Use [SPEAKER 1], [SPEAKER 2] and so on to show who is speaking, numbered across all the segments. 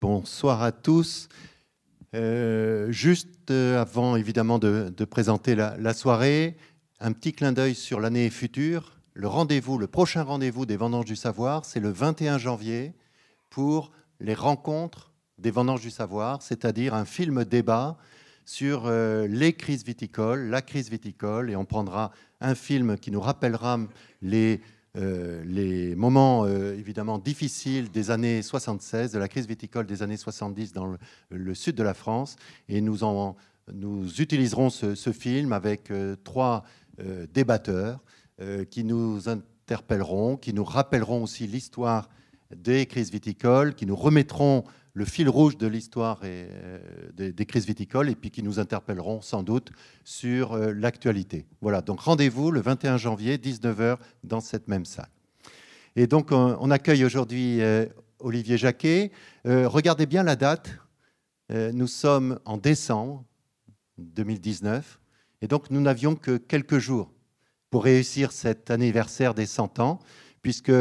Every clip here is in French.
[SPEAKER 1] Bonsoir à tous. Euh, juste euh, avant, évidemment, de, présenter la, soirée, un petit clin d'œil sur l'année future. Le rendez-vous, le prochain rendez-vous des Vendanges du Savoir, c'est le 21 janvier pour les rencontres des Vendanges du Savoir, c'est-à-dire un film débat sur euh, les crises viticoles, la crise viticole, et on prendra un film qui nous rappellera les euh, les moments euh, évidemment difficiles des années 76, de la crise viticole des années 70 dans le, sud de la France. Et nous, utiliserons ce, film avec euh, trois débatteurs qui nous interpelleront, qui nous rappelleront aussi l'histoire des crises viticoles, qui nous remettront le fil rouge de l'histoire euh, des, crises viticoles et puis qui nous interpelleront sans doute sur euh, l'actualité. Voilà, donc rendez-vous le 21 janvier, 19h, dans cette même salle. Et donc on, accueille aujourd'hui euh, Olivier Jacquet. regardez bien la date. nous sommes en décembre 2019 et donc nous n'avions que quelques jours pour réussir cet anniversaire des 100 ans, puisque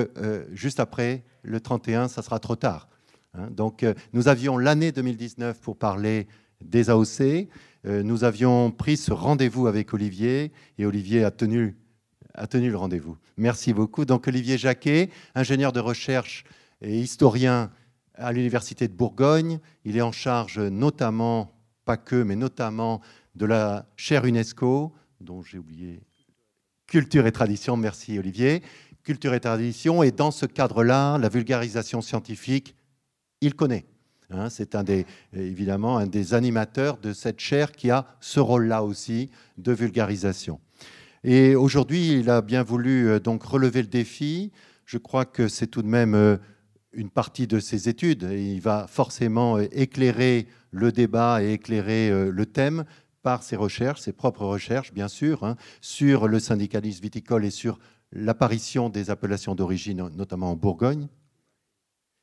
[SPEAKER 1] juste après, le 31, ça sera trop tard. Hein. Donc, euh, nous avions l'année 2019 pour parler des AOC. Euh, nous avions pris ce rendez-vous avec Olivier et Olivier a tenu, a tenu le rendez-vous. Merci beaucoup. Donc, Olivier Jacquet, ingénieur de recherche et historien à l'Université de Bourgogne. Il est en charge notamment, pas que, mais notamment de la chaire UNESCO, dont j'ai oublié culture et tradition. Merci Olivier. Culture et tradition. Et dans ce cadre-là, la vulgarisation scientifique il connaît. Hein, c'est un des, évidemment un des animateurs de cette chaire qui a ce rôle-là aussi de vulgarisation. Et aujourd'hui, il a bien voulu euh, donc relever le défi. Je crois que c'est tout de même euh, une partie de ses études. Il va forcément euh, éclairer le débat et éclairer le thème par ses recherches, ses propres recherches, bien sûr, hein, sur le syndicalisme viticole et sur l'apparition des appellations d'origine, notamment en Bourgogne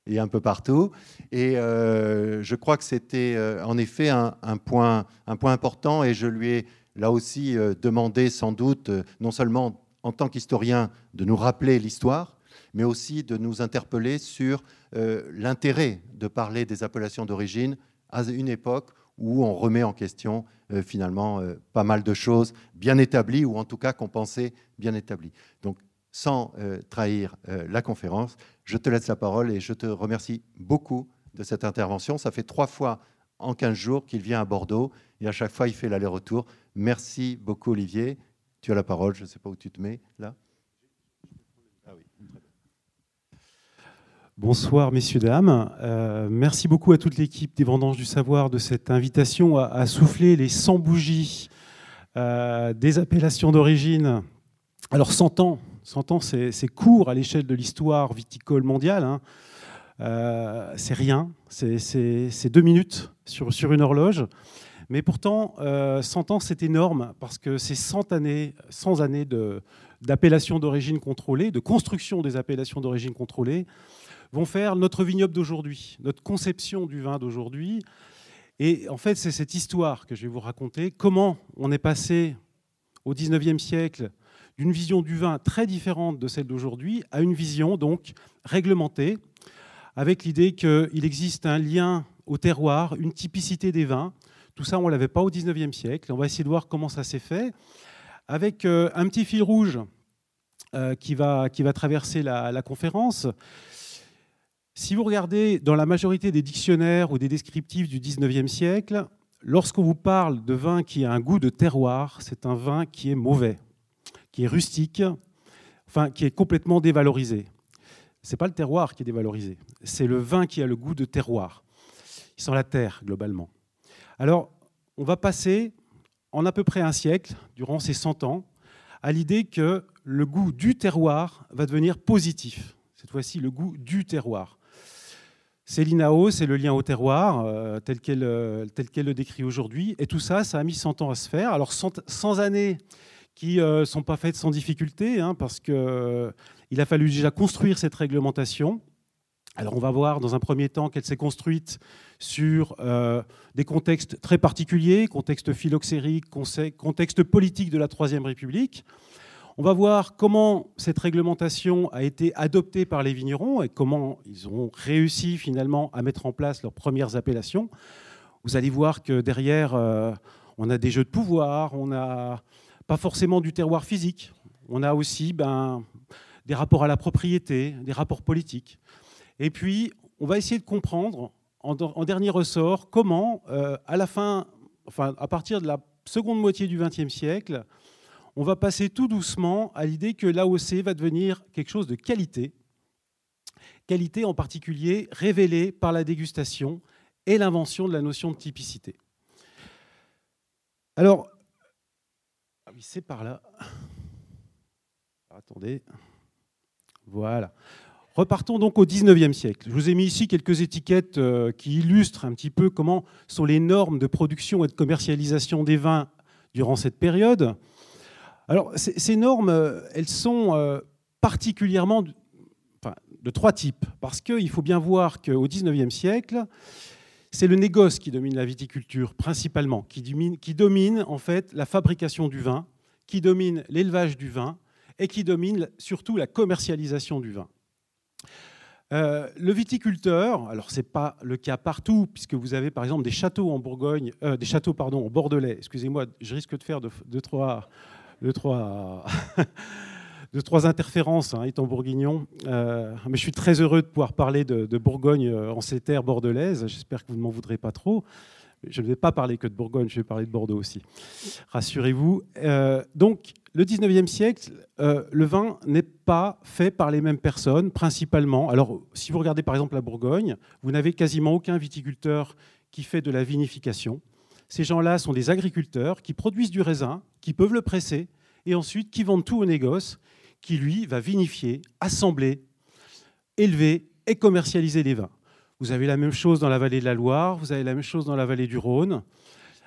[SPEAKER 1] et un peu partout. Et euh, je crois que c'était euh, en effet un, point, important et je lui ai là aussi euh, demandé sans doute, non seulement en tant qu'historien, de nous rappeler l'histoire, mais aussi de nous interpeller sur l'intérêt de parler des appellations d'origine à une époque où on remet en question finalement pas mal de choses bien établies, ou en tout cas qu'on pensait bien établies. Donc sans euh, trahir euh, la conférence. Je te laisse la parole et je te remercie beaucoup de cette intervention. Ça fait trois fois en 15 jours qu'il vient à Bordeaux et à chaque fois il fait l'aller-retour. Merci beaucoup Olivier. Tu as la parole, je ne sais pas où tu te mets là.
[SPEAKER 2] Ah Bonsoir messieurs, dames. Euh, merci beaucoup à toute l'équipe des Vendanges du Savoir de cette invitation à, souffler les 100 bougies des appellations d'origine. Alors 100 ans, 100 ans, c'est court à l'échelle de l'histoire viticole mondiale. Hein. Euh, c'est rien, c'est deux minutes sur, une horloge. Mais pourtant, 100 euh, ans, c'est énorme parce que c'est 100 années, 100 années d'appellation d'origine contrôlée, de construction des appellations d'origine contrôlée, vont faire notre vignoble d'aujourd'hui, notre conception du vin d'aujourd'hui. Et en fait, c'est cette histoire que je vais vous raconter, comment on est passé au 19e siècle d'une vision du vin très différente de celle d'aujourd'hui à une vision donc réglementée, avec l'idée qu'il existe un lien au terroir, une typicité des vins. Tout ça, on ne l'avait pas au XIXe siècle. On va essayer de voir comment ça s'est fait, avec euh, un petit fil rouge euh, qui, va, traverser la, la conférence. Si vous regardez dans la majorité des dictionnaires ou des descriptifs du XIXe siècle, lorsqu'on vous parle de vin qui a un goût de terroir, c'est un vin qui est mauvais qui est rustique, enfin qui est complètement dévalorisé. C'est pas le terroir qui est dévalorisé, c'est le vin qui a le goût de terroir. Il sent la terre globalement. Alors, on va passer en à peu près un siècle, durant ces 100 ans, à l'idée que le goût du terroir va devenir positif. Cette fois-ci, le goût du terroir. C'est l'INAO, c'est le lien au terroir, euh, tel qu'elle euh, le décrit aujourd'hui. Et tout ça, ça a mis 100 ans à se faire. Alors 100 années qui ne euh, sont pas faites sans difficulté, hein, parce qu'il euh, a fallu déjà construire cette réglementation. Alors on va voir dans un premier temps qu'elle s'est construite sur euh, des contextes très particuliers, contexte phylloxérique, contexte politique de la Troisième République. On va voir comment cette réglementation a été adoptée par les vignerons et comment ils ont réussi finalement à mettre en place leurs premières appellations. Vous allez voir que derrière, euh, on a des jeux de pouvoir, on n'a pas forcément du terroir physique, on a aussi ben, des rapports à la propriété, des rapports politiques. Et puis, on va essayer de comprendre en, dernier ressort comment, euh, à la fin, enfin, à partir de la seconde moitié du XXe siècle, on va passer tout doucement à l'idée que l'AOC va devenir quelque chose de qualité, qualité en particulier révélée par la dégustation et l'invention de la notion de typicité. Alors, ah oui, c'est par là. Attendez. Voilà. Repartons donc au XIXe siècle. Je vous ai mis ici quelques étiquettes euh, qui illustrent un petit peu comment sont les normes de production et de commercialisation des vins durant cette période. Alors, ces normes, euh, elles sont euh, particulièrement de, de trois types, parce qu'il faut bien voir qu'au XIXe siècle, c'est le négoce qui domine la viticulture principalement, qui domine, en fait la fabrication du vin, qui domine l'élevage du vin et qui domine surtout la commercialisation du vin. Euh, le viticulteur, alors c'est pas le cas partout, puisque vous avez par exemple des châteaux en Bourgogne, euh, des châteaux pardon en Bordelais. Excusez-moi, je risque de faire deux, trois, deux, trois, deux, trois interférences, hein, étant bourguignon. Euh, mais je suis très heureux de pouvoir parler de, de Bourgogne en ces terres bordelaises. J'espère que vous ne m'en voudrez pas trop. Je ne vais pas parler que de Bourgogne, je vais parler de Bordeaux aussi. Rassurez-vous. donc le 19e siècle, euh, le vin n'est pas fait par les mêmes personnes, principalement. Alors, si vous regardez par exemple la Bourgogne, vous n'avez quasiment aucun viticulteur qui fait de la vinification. Ces gens-là sont des agriculteurs qui produisent du raisin, qui peuvent le presser, et ensuite qui vendent tout au négoce, qui lui va vinifier, assembler, élever et commercialiser les vins. Vous avez la même chose dans la vallée de la Loire, vous avez la même chose dans la vallée du Rhône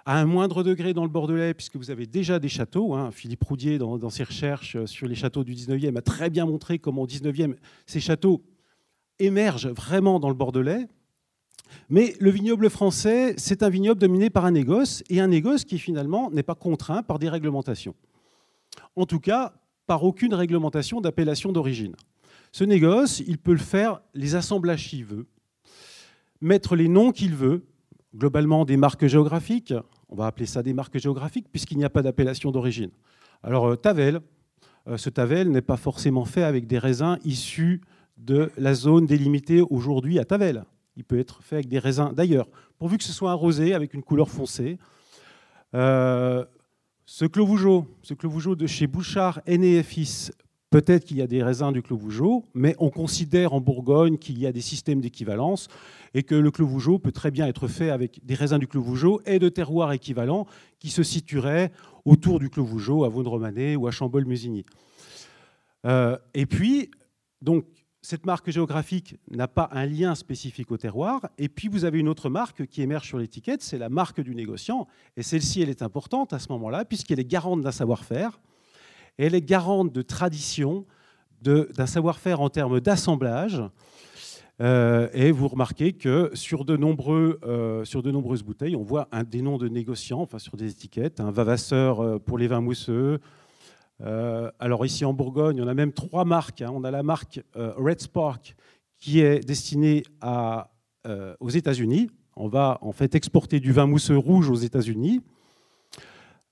[SPEAKER 2] à un moindre degré dans le Bordelais, puisque vous avez déjà des châteaux. Hein. Philippe Roudier, dans, ses recherches sur les châteaux du 19e, a très bien montré comment au 19e, ces châteaux émergent vraiment dans le Bordelais. Mais le vignoble français, c'est un vignoble dominé par un négoce, et un négoce qui finalement n'est pas contraint par des réglementations. En tout cas, par aucune réglementation d'appellation d'origine. Ce négoce, il peut le faire les assemblages qu'il veut, mettre les noms qu'il veut, globalement des marques géographiques, on va appeler ça des marques géographiques, puisqu'il n'y a pas d'appellation d'origine. Alors, euh, Tavel, euh, ce Tavel n'est pas forcément fait avec des raisins issus de la zone délimitée aujourd'hui à Tavel. Il peut être fait avec des raisins d'ailleurs, pourvu que ce soit un rosé avec une couleur foncée. Euh, ce Clos Vougeot, ce de chez Bouchard, Aîné peut-être qu'il y a des raisins du Clos Vougeot, mais on considère en Bourgogne qu'il y a des systèmes d'équivalence et que le Clos Vougeot peut très bien être fait avec des raisins du Clos Vougeot et de terroirs équivalents qui se situeraient autour du Clos Vougeot, à Vaudre-Romanée ou à Chambol-Musigny. Euh, et puis, donc, cette marque géographique n'a pas un lien spécifique au terroir. Et puis, vous avez une autre marque qui émerge sur l'étiquette, c'est la marque du négociant. Et celle-ci, elle est importante à ce moment-là, puisqu'elle est garante d'un savoir-faire. Elle est garante de tradition, d'un savoir-faire en termes d'assemblage, euh, et vous remarquez que sur de, nombreux, euh, sur de nombreuses bouteilles, on voit un, des noms de négociants, enfin sur des étiquettes, un Vavasseur euh, pour les vins mousseux. Alors ici en Bourgogne, on a même trois marques. Hein. On a la marque Red Spark qui est destinée à, aux États-Unis. On va en fait exporter du vin mousseux rouge aux États-Unis.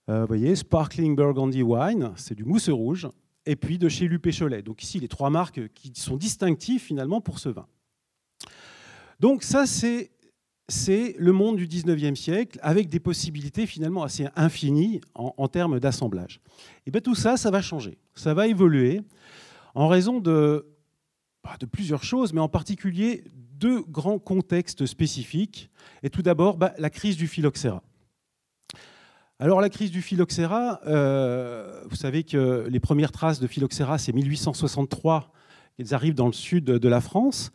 [SPEAKER 2] vous voyez, Sparkling Burgundy Wine, c'est du mousseux rouge. Et puis de chez Lupé-Cholet. Donc ici, les trois marques qui sont distinctives finalement pour ce vin. Donc ça, c'est le monde du 19e siècle avec des possibilités finalement assez infinies en, termes d'assemblage. Et bien tout ça, ça va changer, ça va évoluer en raison de, bah, de plusieurs choses, mais en particulier deux grands contextes spécifiques. Et tout d'abord, bah, la crise du phylloxéra. Alors la crise du phylloxéra, euh, vous savez que les premières traces de phylloxéra, c'est 1863, elles arrivent dans le sud de la France.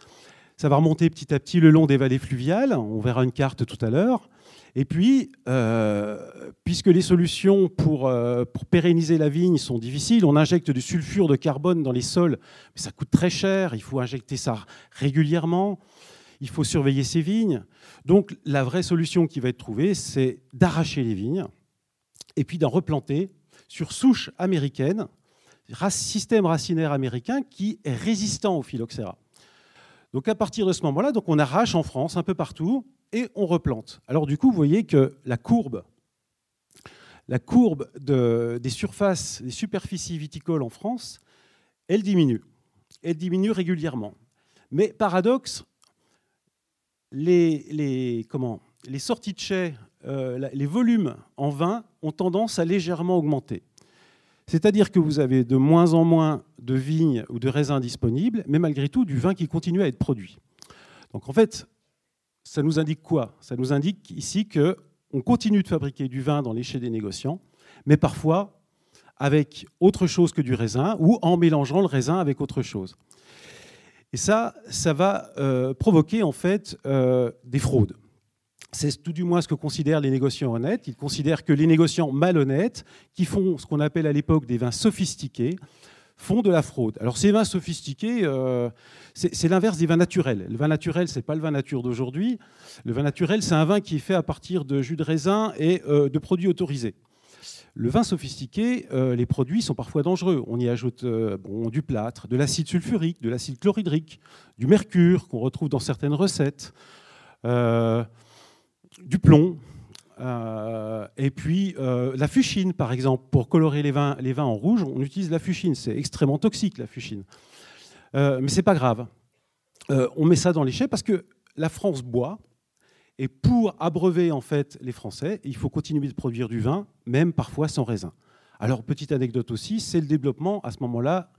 [SPEAKER 2] Ça va remonter petit à petit le long des vallées fluviales. On verra une carte tout à l'heure. Et puis, euh, puisque les solutions pour, euh, pour, pérenniser la vigne sont difficiles, on injecte du sulfure de carbone dans les sols, mais ça coûte très cher, il faut injecter ça régulièrement, il faut surveiller ces vignes. Donc la vraie solution qui va être trouvée, c'est d'arracher les vignes et puis d'en replanter sur souche américaine. système racinaire américain qui est résistant au phylloxéra. Donc à partir de ce moment-là, on arrache en France un peu partout et on replante. Alors du coup, vous voyez que la courbe, des surfaces, des superficies viticoles en France, elle diminue. Elle diminue régulièrement. Mais paradoxe, les sorties de chais, euh, les volumes en vin ont tendance à légèrement augmenter. C'est-à-dire que vous avez de moins en moins de vignes ou de raisins disponibles, mais malgré tout du vin qui continue à être produit. Donc en fait, ça nous indique quoi? Ça nous indique ici qu'on continue de fabriquer du vin dans les des négociants, mais parfois avec autre chose que du raisin ou en mélangeant le raisin avec autre chose. Et ça, ça va euh, provoquer en fait euh, des fraudes. C'est tout du moins ce que considèrent les négociants honnêtes. Ils considèrent que les négociants malhonnêtes, qui font ce qu'on appelle à l'époque des vins sophistiqués, font de la fraude. Alors ces vins sophistiqués, euh, c'est l'inverse des vins naturels. Le vin naturel, c'est pas le vin nature d'aujourd'hui. Le vin naturel, c'est un vin qui est fait à partir de jus de raisin et euh, de produits autorisés. Le vin sophistiqué, euh, les produits sont parfois dangereux. On y ajoute du plâtre, de l'acide sulfurique, de l'acide chlorhydrique, du mercure qu'on retrouve dans certaines recettes du plomb, euh, et puis euh, la fuchine, par exemple, pour colorer les vins, les vins en rouge, on utilise la fuchine. C'est extrêmement toxique, la fuchine. Euh, mais c'est pas grave. on met ça dans les chais parce que la France boit. Et pour abreuver en fait les Français, il faut continuer de produire du vin, même parfois sans raisin. Alors petite anecdote aussi, c'est le développement à ce moment-là,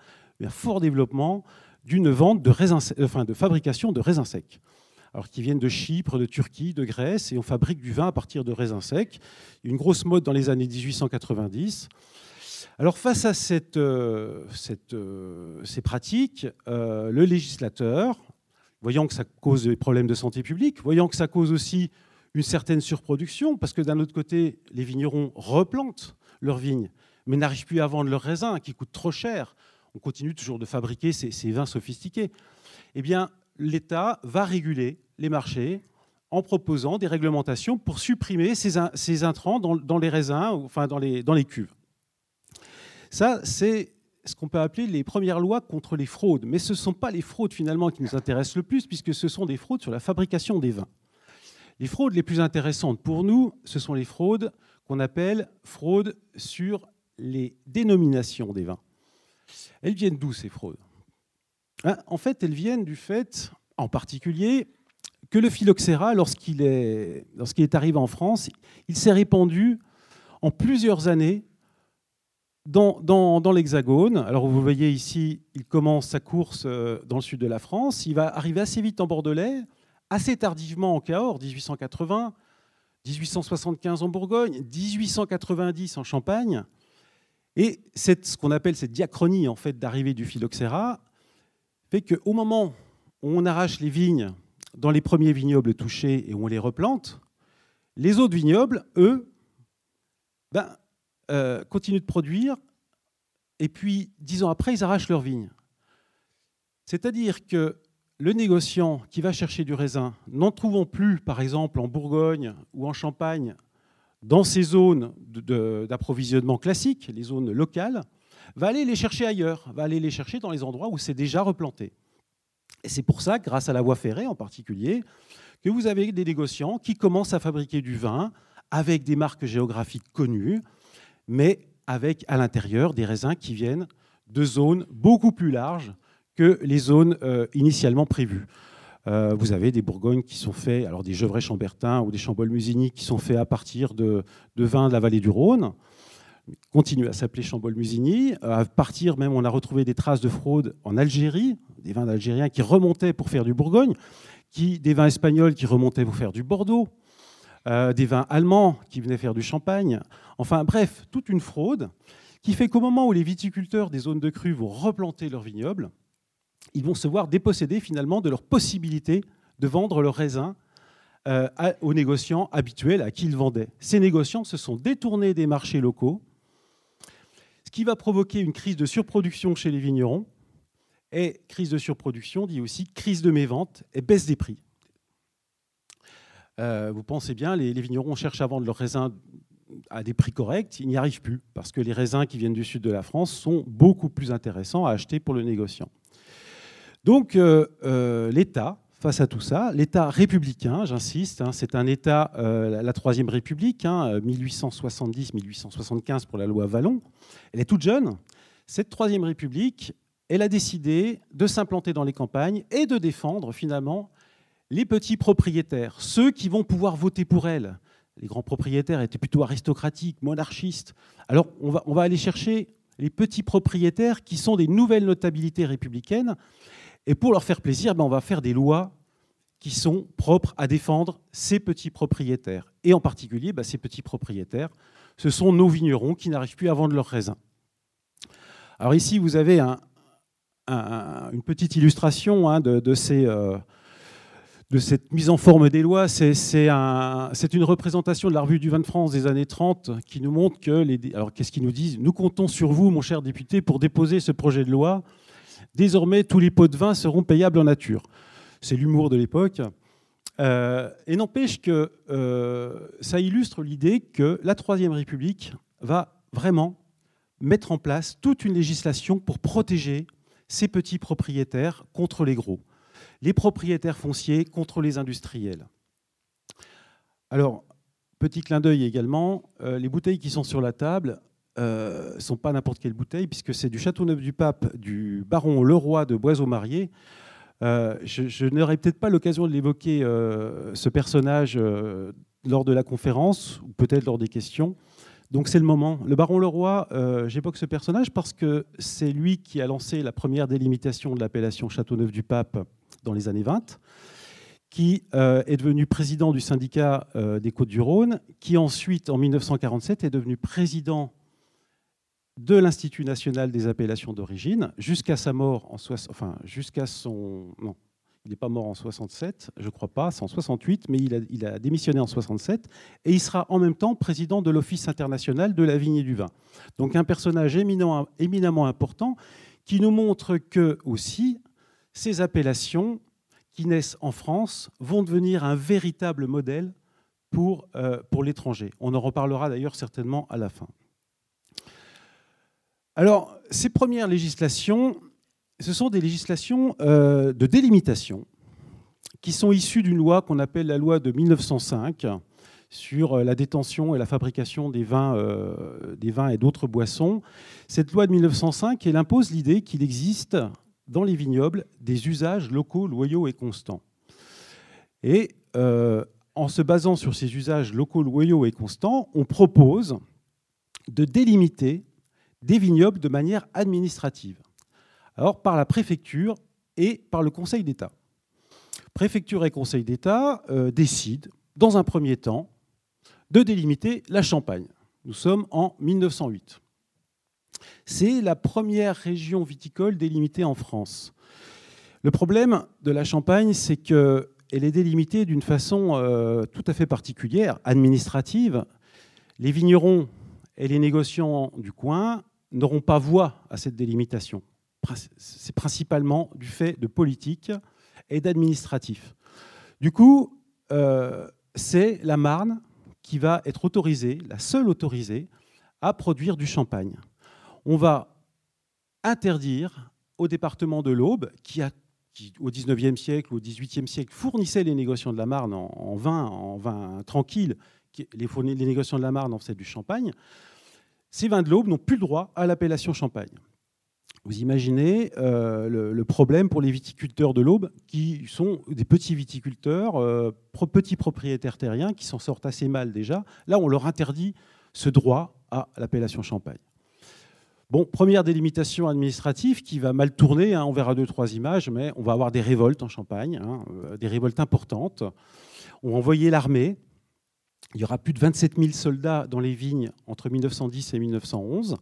[SPEAKER 2] un fort développement d'une vente de, raisins, enfin, de fabrication de raisins secs alors qui viennent de Chypre, de Turquie, de Grèce, et on fabrique du vin à partir de raisins secs. Une grosse mode dans les années 1890. Alors face à cette, euh, euh, ces pratiques, euh, le législateur, voyant que ça cause des problèmes de santé publique, voyant que ça cause aussi une certaine surproduction, parce que d'un autre côté, les vignerons replantent leurs vignes, mais n'arrivent plus à vendre leurs raisins qui coûtent trop cher. On continue toujours de fabriquer ces, ces vins sophistiqués. Eh bien, l'État va réguler les marchés en proposant des réglementations pour supprimer ces, intrants dans, les raisins, enfin dans les, dans les cuves. Ça, c'est ce qu'on peut appeler les premières lois contre les fraudes. Mais ce ne sont pas les fraudes finalement qui nous intéressent le plus, puisque ce sont des fraudes sur la fabrication des vins. Les fraudes les plus intéressantes pour nous, ce sont les fraudes qu'on appelle fraudes sur les dénominations des vins. Elles viennent d'où ces fraudes? Hein, En fait, elles viennent du fait, en particulier, que le phylloxéra, lorsqu'il est, arrivé en France, il s'est répandu en plusieurs années dans, l'Hexagone. Alors vous voyez ici, il commence sa course euh, dans le sud de la France. Il va arriver assez vite en Bordelais, assez tardivement en Cahors, 1880, 1875 en Bourgogne, 1890 en Champagne. Et ce qu'on appelle cette diachronie en fait, d'arrivée du phylloxéra fait qu'au moment où on arrache les vignes dans les premiers vignobles touchés et on les replante, les autres vignobles, eux, ben, euh, continuent de produire et puis dix ans après, ils arrachent leurs vignes. C'est-à-dire que le négociant qui va chercher du raisin, n'en trouvons plus, par exemple, en Bourgogne ou en Champagne, dans ces zones d'approvisionnement classiques, les zones locales, va aller les chercher ailleurs, va aller les chercher dans les endroits où c'est déjà replanté. Et c'est pour ça, grâce à la voie ferrée en particulier, que vous avez des négociants qui commencent à fabriquer du vin avec des marques géographiques connues, mais avec à l'intérieur des raisins qui viennent de zones beaucoup plus larges que les zones euh, initialement prévues. Euh, vous avez des Bourgognes qui sont faits, alors des Gevrey Chambertin ou des Chambolle Musigny qui sont faits à partir de, de vins de la vallée du Rhône, continue à s'appeler Chambol Musigny. À partir même, on a retrouvé des traces de fraude en Algérie, des vins algériens qui remontaient pour faire du Bourgogne, des vins espagnols qui remontaient pour faire du Bordeaux, euh, des vins allemands qui venaient faire du champagne. Enfin bref, toute une fraude qui fait qu'au moment où les viticulteurs des zones de crue vont replanter leurs vignobles, ils vont se voir déposséder finalement de leur possibilité de vendre leurs raisins euh, aux négociants habituels à qui ils vendaient. Ces négociants se sont détournés des marchés locaux, qui va provoquer une crise de surproduction chez les vignerons, et crise de surproduction dit aussi crise de mévente et baisse des prix. Euh, vous pensez bien, les, vignerons cherchent à vendre leurs raisins à des prix corrects, il n'y arrive plus, parce que les raisins qui viennent du sud de la France sont beaucoup plus intéressants à acheter pour le négociant. Donc euh, euh, l'État, face à tout ça, l'État républicain, j'insiste, hein, c'est un État, euh, la Troisième République, 1870-1875 hein, pour la loi Vallon, elle est toute jeune. Cette Troisième République, elle a décidé de s'implanter dans les campagnes et de défendre finalement les petits propriétaires, ceux qui vont pouvoir voter pour elle. Les grands propriétaires étaient plutôt aristocratiques, monarchistes. Alors on va aller chercher les petits propriétaires qui sont des nouvelles notabilités républicaines et pour leur faire plaisir, ben, on va faire des lois qui sont propres à défendre ces petits propriétaires. Et en particulier, ben, ces petits propriétaires, ce sont nos vignerons qui n'arrivent plus à vendre leurs raisins. Alors ici, vous avez une petite illustration hein, euh, de, cette mise en forme des lois. C'est une représentation de la revue du vin de France des années 30 qui nous montre que... Les, alors qu'est-ce qu'ils nous disent? Nous comptons sur vous, mon cher député, pour déposer ce projet de loi Désormais, tous les pots de vin seront payables en nature. C'est l'humour de l'époque. Euh, et n'empêche que euh, ça illustre l'idée que la Troisième République va vraiment mettre en place toute une législation pour protéger ces petits propriétaires contre les gros, les propriétaires fonciers contre les industriels. Alors, petit clin d'œil également, euh, les bouteilles qui sont sur la table, euh, sont pas n'importe quelle bouteille, puisque c'est du Châteauneuf du Pape du baron Leroy de Boiseau-Marié. Euh, je, n'aurai peut-être pas l'occasion de l'évoquer, euh, ce personnage, lors de la conférence, ou peut-être lors des questions. Donc c'est le moment. Le baron Leroy, j'évoque ce personnage parce que c'est lui qui a lancé la première délimitation de l'appellation Châteauneuf du Pape dans les années 20 qui est devenu président du syndicat des Côtes-du-Rhône, qui ensuite, en 1947, est devenu président de l'Institut national des appellations d'origine jusqu'à sa mort en enfin jusqu'à son non, il n'est pas mort en 67, je crois pas, c'est en 68, mais il a, il a, démissionné en 67 et il sera en même temps président de l'Office international de la vigne et du vin. Donc un personnage éminent, éminemment important qui nous montre que aussi ces appellations qui naissent en France vont devenir un véritable modèle pour, euh, pour l'étranger. On en reparlera d'ailleurs certainement à la fin. Alors, ces premières législations, ce sont des législations euh, de délimitation qui sont issues d'une loi qu'on appelle la loi de 1905 sur euh, la détention et la fabrication des vins, euh, des vins et d'autres boissons. Cette loi de 1905, elle impose l'idée qu'il existe dans les vignobles des usages locaux, loyaux et constants. Et en se basant sur ces usages locaux, loyaux et constants, on propose de délimiter des vignobles de manière administrative. Alors par la préfecture et par le Conseil d'État. Préfecture et Conseil d'État euh, décident, dans un premier temps, de délimiter la Champagne. Nous sommes en 1908. C'est la première région viticole délimitée en France. Le problème de la Champagne, c'est qu'elle est délimitée d'une façon euh, tout à fait particulière, administrative. Les vignerons et les négociants du coin n'auront pas voix à cette délimitation. C'est principalement du fait de politique et d'administratif. Du coup, euh, c'est la Marne qui va être autorisée, la seule autorisée, à produire du champagne. On va interdire au département de l'Aube, qui, au XIXe siècle, au XVIIIe siècle, fournissait les négociants de la Marne en, vin, en vin tranquille, les, les négociants de la Marne en faisaient du champagne, ces vins de l'Aube n'ont plus le droit à l'appellation champagne. Vous imaginez euh, le, problème pour les viticulteurs de l'Aube, qui sont des petits viticulteurs, euh, petits propriétaires terriens, qui s'en sortent assez mal déjà. Là, on leur interdit ce droit à l'appellation champagne. Bon, première délimitation administrative qui va mal tourner. Hein, on verra deux, trois images, mais on va avoir des révoltes en Champagne, hein, euh, des révoltes importantes. On va envoyer l'armée il y aura plus de 27 000 soldats dans les vignes entre 1910 et 1911.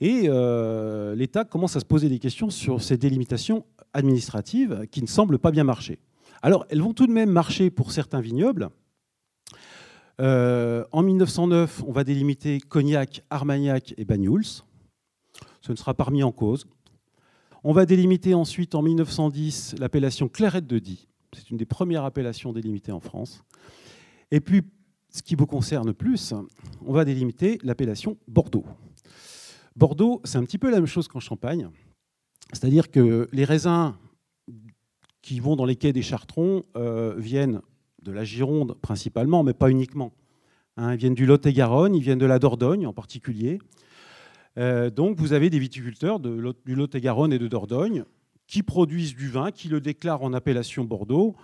[SPEAKER 2] Et euh, l'État commence à se poser des questions sur ces délimitations administratives qui ne semblent pas bien marcher. Alors, elles vont tout de même marcher pour certains vignobles. Euh, en 1909, on va délimiter Cognac, Armagnac et Banyuls. Ce ne sera pas remis en cause. On va délimiter ensuite, en 1910, l'appellation Clairette de Die. C'est une des premières appellations délimitées en France. Et puis, ce qui vous concerne plus, on va délimiter l'appellation Bordeaux. Bordeaux, c'est un petit peu la même chose qu'en Champagne. C'est-à-dire que les raisins qui vont dans les quais des Chartrons euh, viennent de la Gironde principalement, mais pas uniquement. Hein, ils viennent du Lot-et-Garonne, ils viennent de la Dordogne en particulier. Euh, donc vous avez des viticulteurs du Lot-et-Garonne et de Dordogne qui produisent du vin, qui le déclarent en appellation Bordeaux,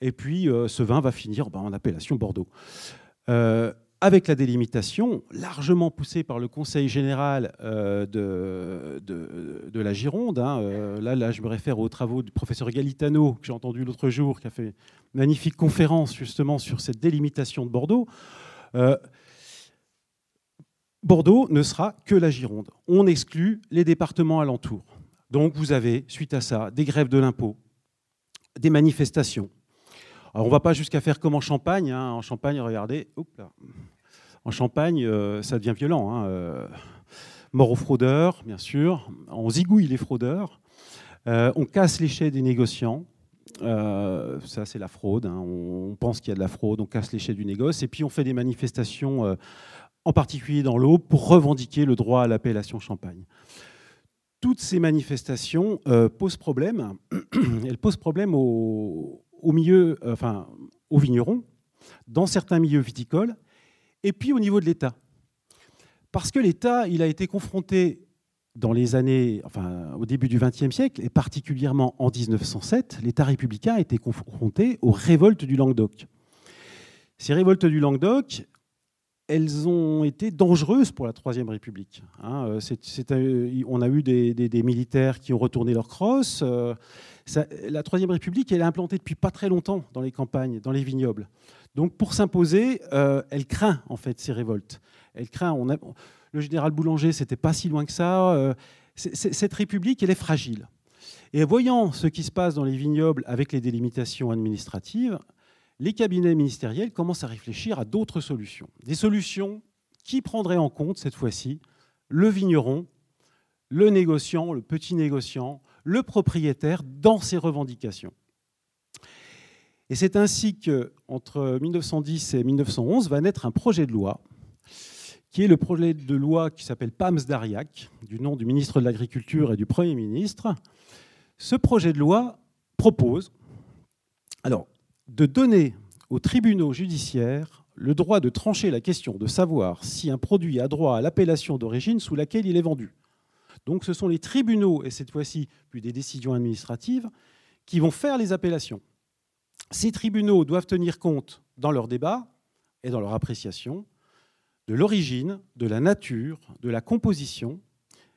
[SPEAKER 2] et puis euh, ce vin va finir ben, en appellation Bordeaux. Euh, avec la délimitation largement poussée par le Conseil général de, de, la Gironde. Hein, là, là, je me réfère aux travaux du professeur Galitano, que j'ai entendu l'autre jour, qui a fait une magnifique conférence justement sur cette délimitation de Bordeaux. Bordeaux ne sera que la Gironde. On exclut les départements alentours. Donc vous avez, suite à ça, des grèves de l'impôt, des manifestations. Alors on ne va pas jusqu'à faire comme en Champagne. Hein. En Champagne, regardez, en Champagne, euh, ça devient violent. Hein. Euh, mort aux fraudeurs, bien sûr. On zigouille les fraudeurs. Euh, on casse les des négociants. ça, c'est la fraude. Hein. On pense qu'il y a de la fraude. On casse les du négoce. Et puis, on fait des manifestations en particulier dans l'eau, pour revendiquer le droit à l'appellation Champagne. Toutes ces manifestations posent problème. Elles posent problème au, milieu, euh, enfin, aux vignerons, dans certains milieux viticoles, et puis au niveau de l'État. Parce que l'État, il a été confronté dans les années, enfin, au début du XXe siècle, et particulièrement en 1907, l'État républicain a été confronté aux révoltes du Languedoc. Ces révoltes du Languedoc, elles ont été dangereuses pour la Troisième République. Hein. Euh, on a eu des, militaires qui ont retourné leur crosse. Euh, la Troisième République, elle est implantée depuis pas très longtemps dans les campagnes, dans les vignobles. Donc pour s'imposer, euh, elle craint en fait ces révoltes. Elle craint. Le général Boulanger, c'était pas si loin que ça. cette République, elle est fragile. Et voyant ce qui se passe dans les vignobles avec les délimitations administratives, les cabinets ministériels commencent à réfléchir à d'autres solutions. Des solutions qui prendraient en compte, cette fois-ci, le vigneron, le négociant, le petit négociant, le propriétaire dans ses revendications. Et c'est ainsi qu'entre 1910 et 1911 va naître un projet de loi, qui est le projet de loi qui s'appelle PAMS d'Ariac, du nom du ministre de l'Agriculture et du Premier ministre. Ce projet de loi propose, alors de donner aux tribunaux judiciaires le droit de trancher la question de savoir si un produit a droit à l'appellation d'origine sous laquelle il est vendu. Donc ce sont les tribunaux, et cette fois-ci plus des décisions administratives, qui vont faire les appellations. Ces tribunaux doivent tenir compte dans leur débat et dans leur appréciation de l'origine, de la nature, de la composition,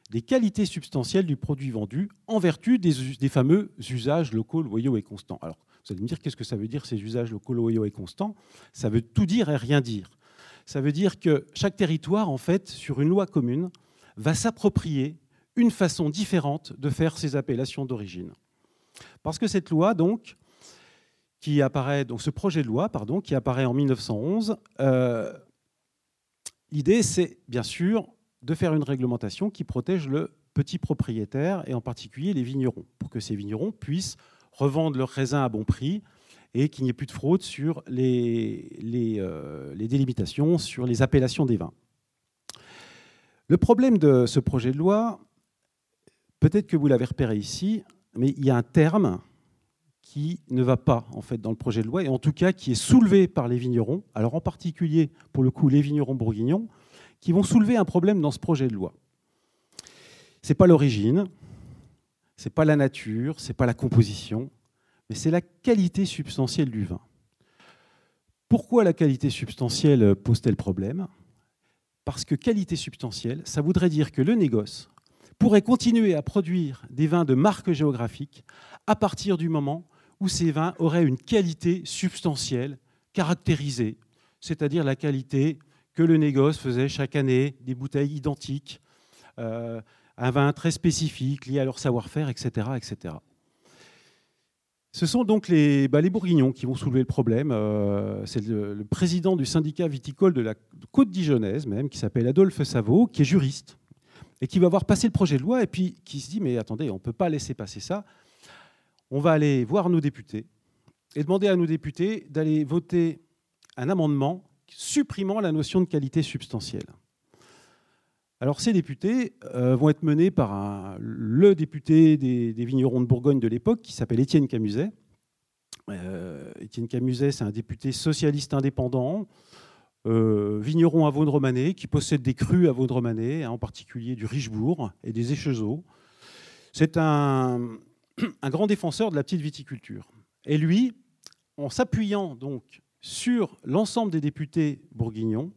[SPEAKER 2] des qualités substantielles du produit vendu en vertu des, des fameux usages locaux, loyaux et constants. Alors, vous allez me dire, qu'est-ce que ça veut dire ces usages locaux loyaux et constants? Ça veut tout dire et rien dire. Ça veut dire que chaque territoire, en fait, sur une loi commune, va s'approprier une façon différente de faire ses appellations d'origine. Parce que cette loi, donc, qui apparaît, donc ce projet de loi, pardon, qui apparaît en 1911, euh, l'idée, c'est bien sûr de faire une réglementation qui protège le petit propriétaire et en particulier les vignerons, pour que ces vignerons puissent revendent leurs raisins à bon prix et qu'il n'y ait plus de fraude sur euh, les, délimitations, sur les appellations des vins. Le problème de ce projet de loi, peut-être que vous l'avez repéré ici, mais il y a un terme qui ne va pas en fait dans le projet de loi et en tout cas qui est soulevé par les vignerons, alors en particulier pour le coup les vignerons bourguignons, qui vont soulever un problème dans ce projet de loi. C'est pas l'origine, c'est pas la nature, c'est pas la composition, mais c'est la qualité substantielle du vin. Pourquoi la qualité substantielle pose-t-elle problème? Parce que qualité substantielle, ça voudrait dire que le négoce pourrait continuer à produire des vins de marque géographique à partir du moment où ces vins auraient une qualité substantielle caractérisée, c'est-à-dire la qualité que le négoce faisait chaque année, des bouteilles identiques, euh, un vin très spécifique lié à leur savoir-faire, etc., etc. Ce sont donc les, bah, les, Bourguignons qui vont soulever le problème. Euh, c'est le, président du syndicat viticole de la Côte dijonnaise, même, qui s'appelle Adolphe Savot, qui est juriste, et qui va voir passer le projet de loi, et puis qui se dit, mais attendez, on ne peut pas laisser passer ça. On va aller voir nos députés, et demander à nos députés d'aller voter un amendement supprimant la notion de qualité substantielle. Alors ces députés euh, vont être menés par le député des, vignerons de Bourgogne de l'époque qui s'appelle Étienne Camuset. Euh, Étienne Camuset, c'est un député socialiste indépendant, euh, vigneron à Vaudremané, qui possède des crus à Vaudremané, hein, en particulier du Richebourg et des Échezeaux. C'est un, un grand défenseur de la petite viticulture. Et lui, en s'appuyant donc sur l'ensemble des députés bourguignons,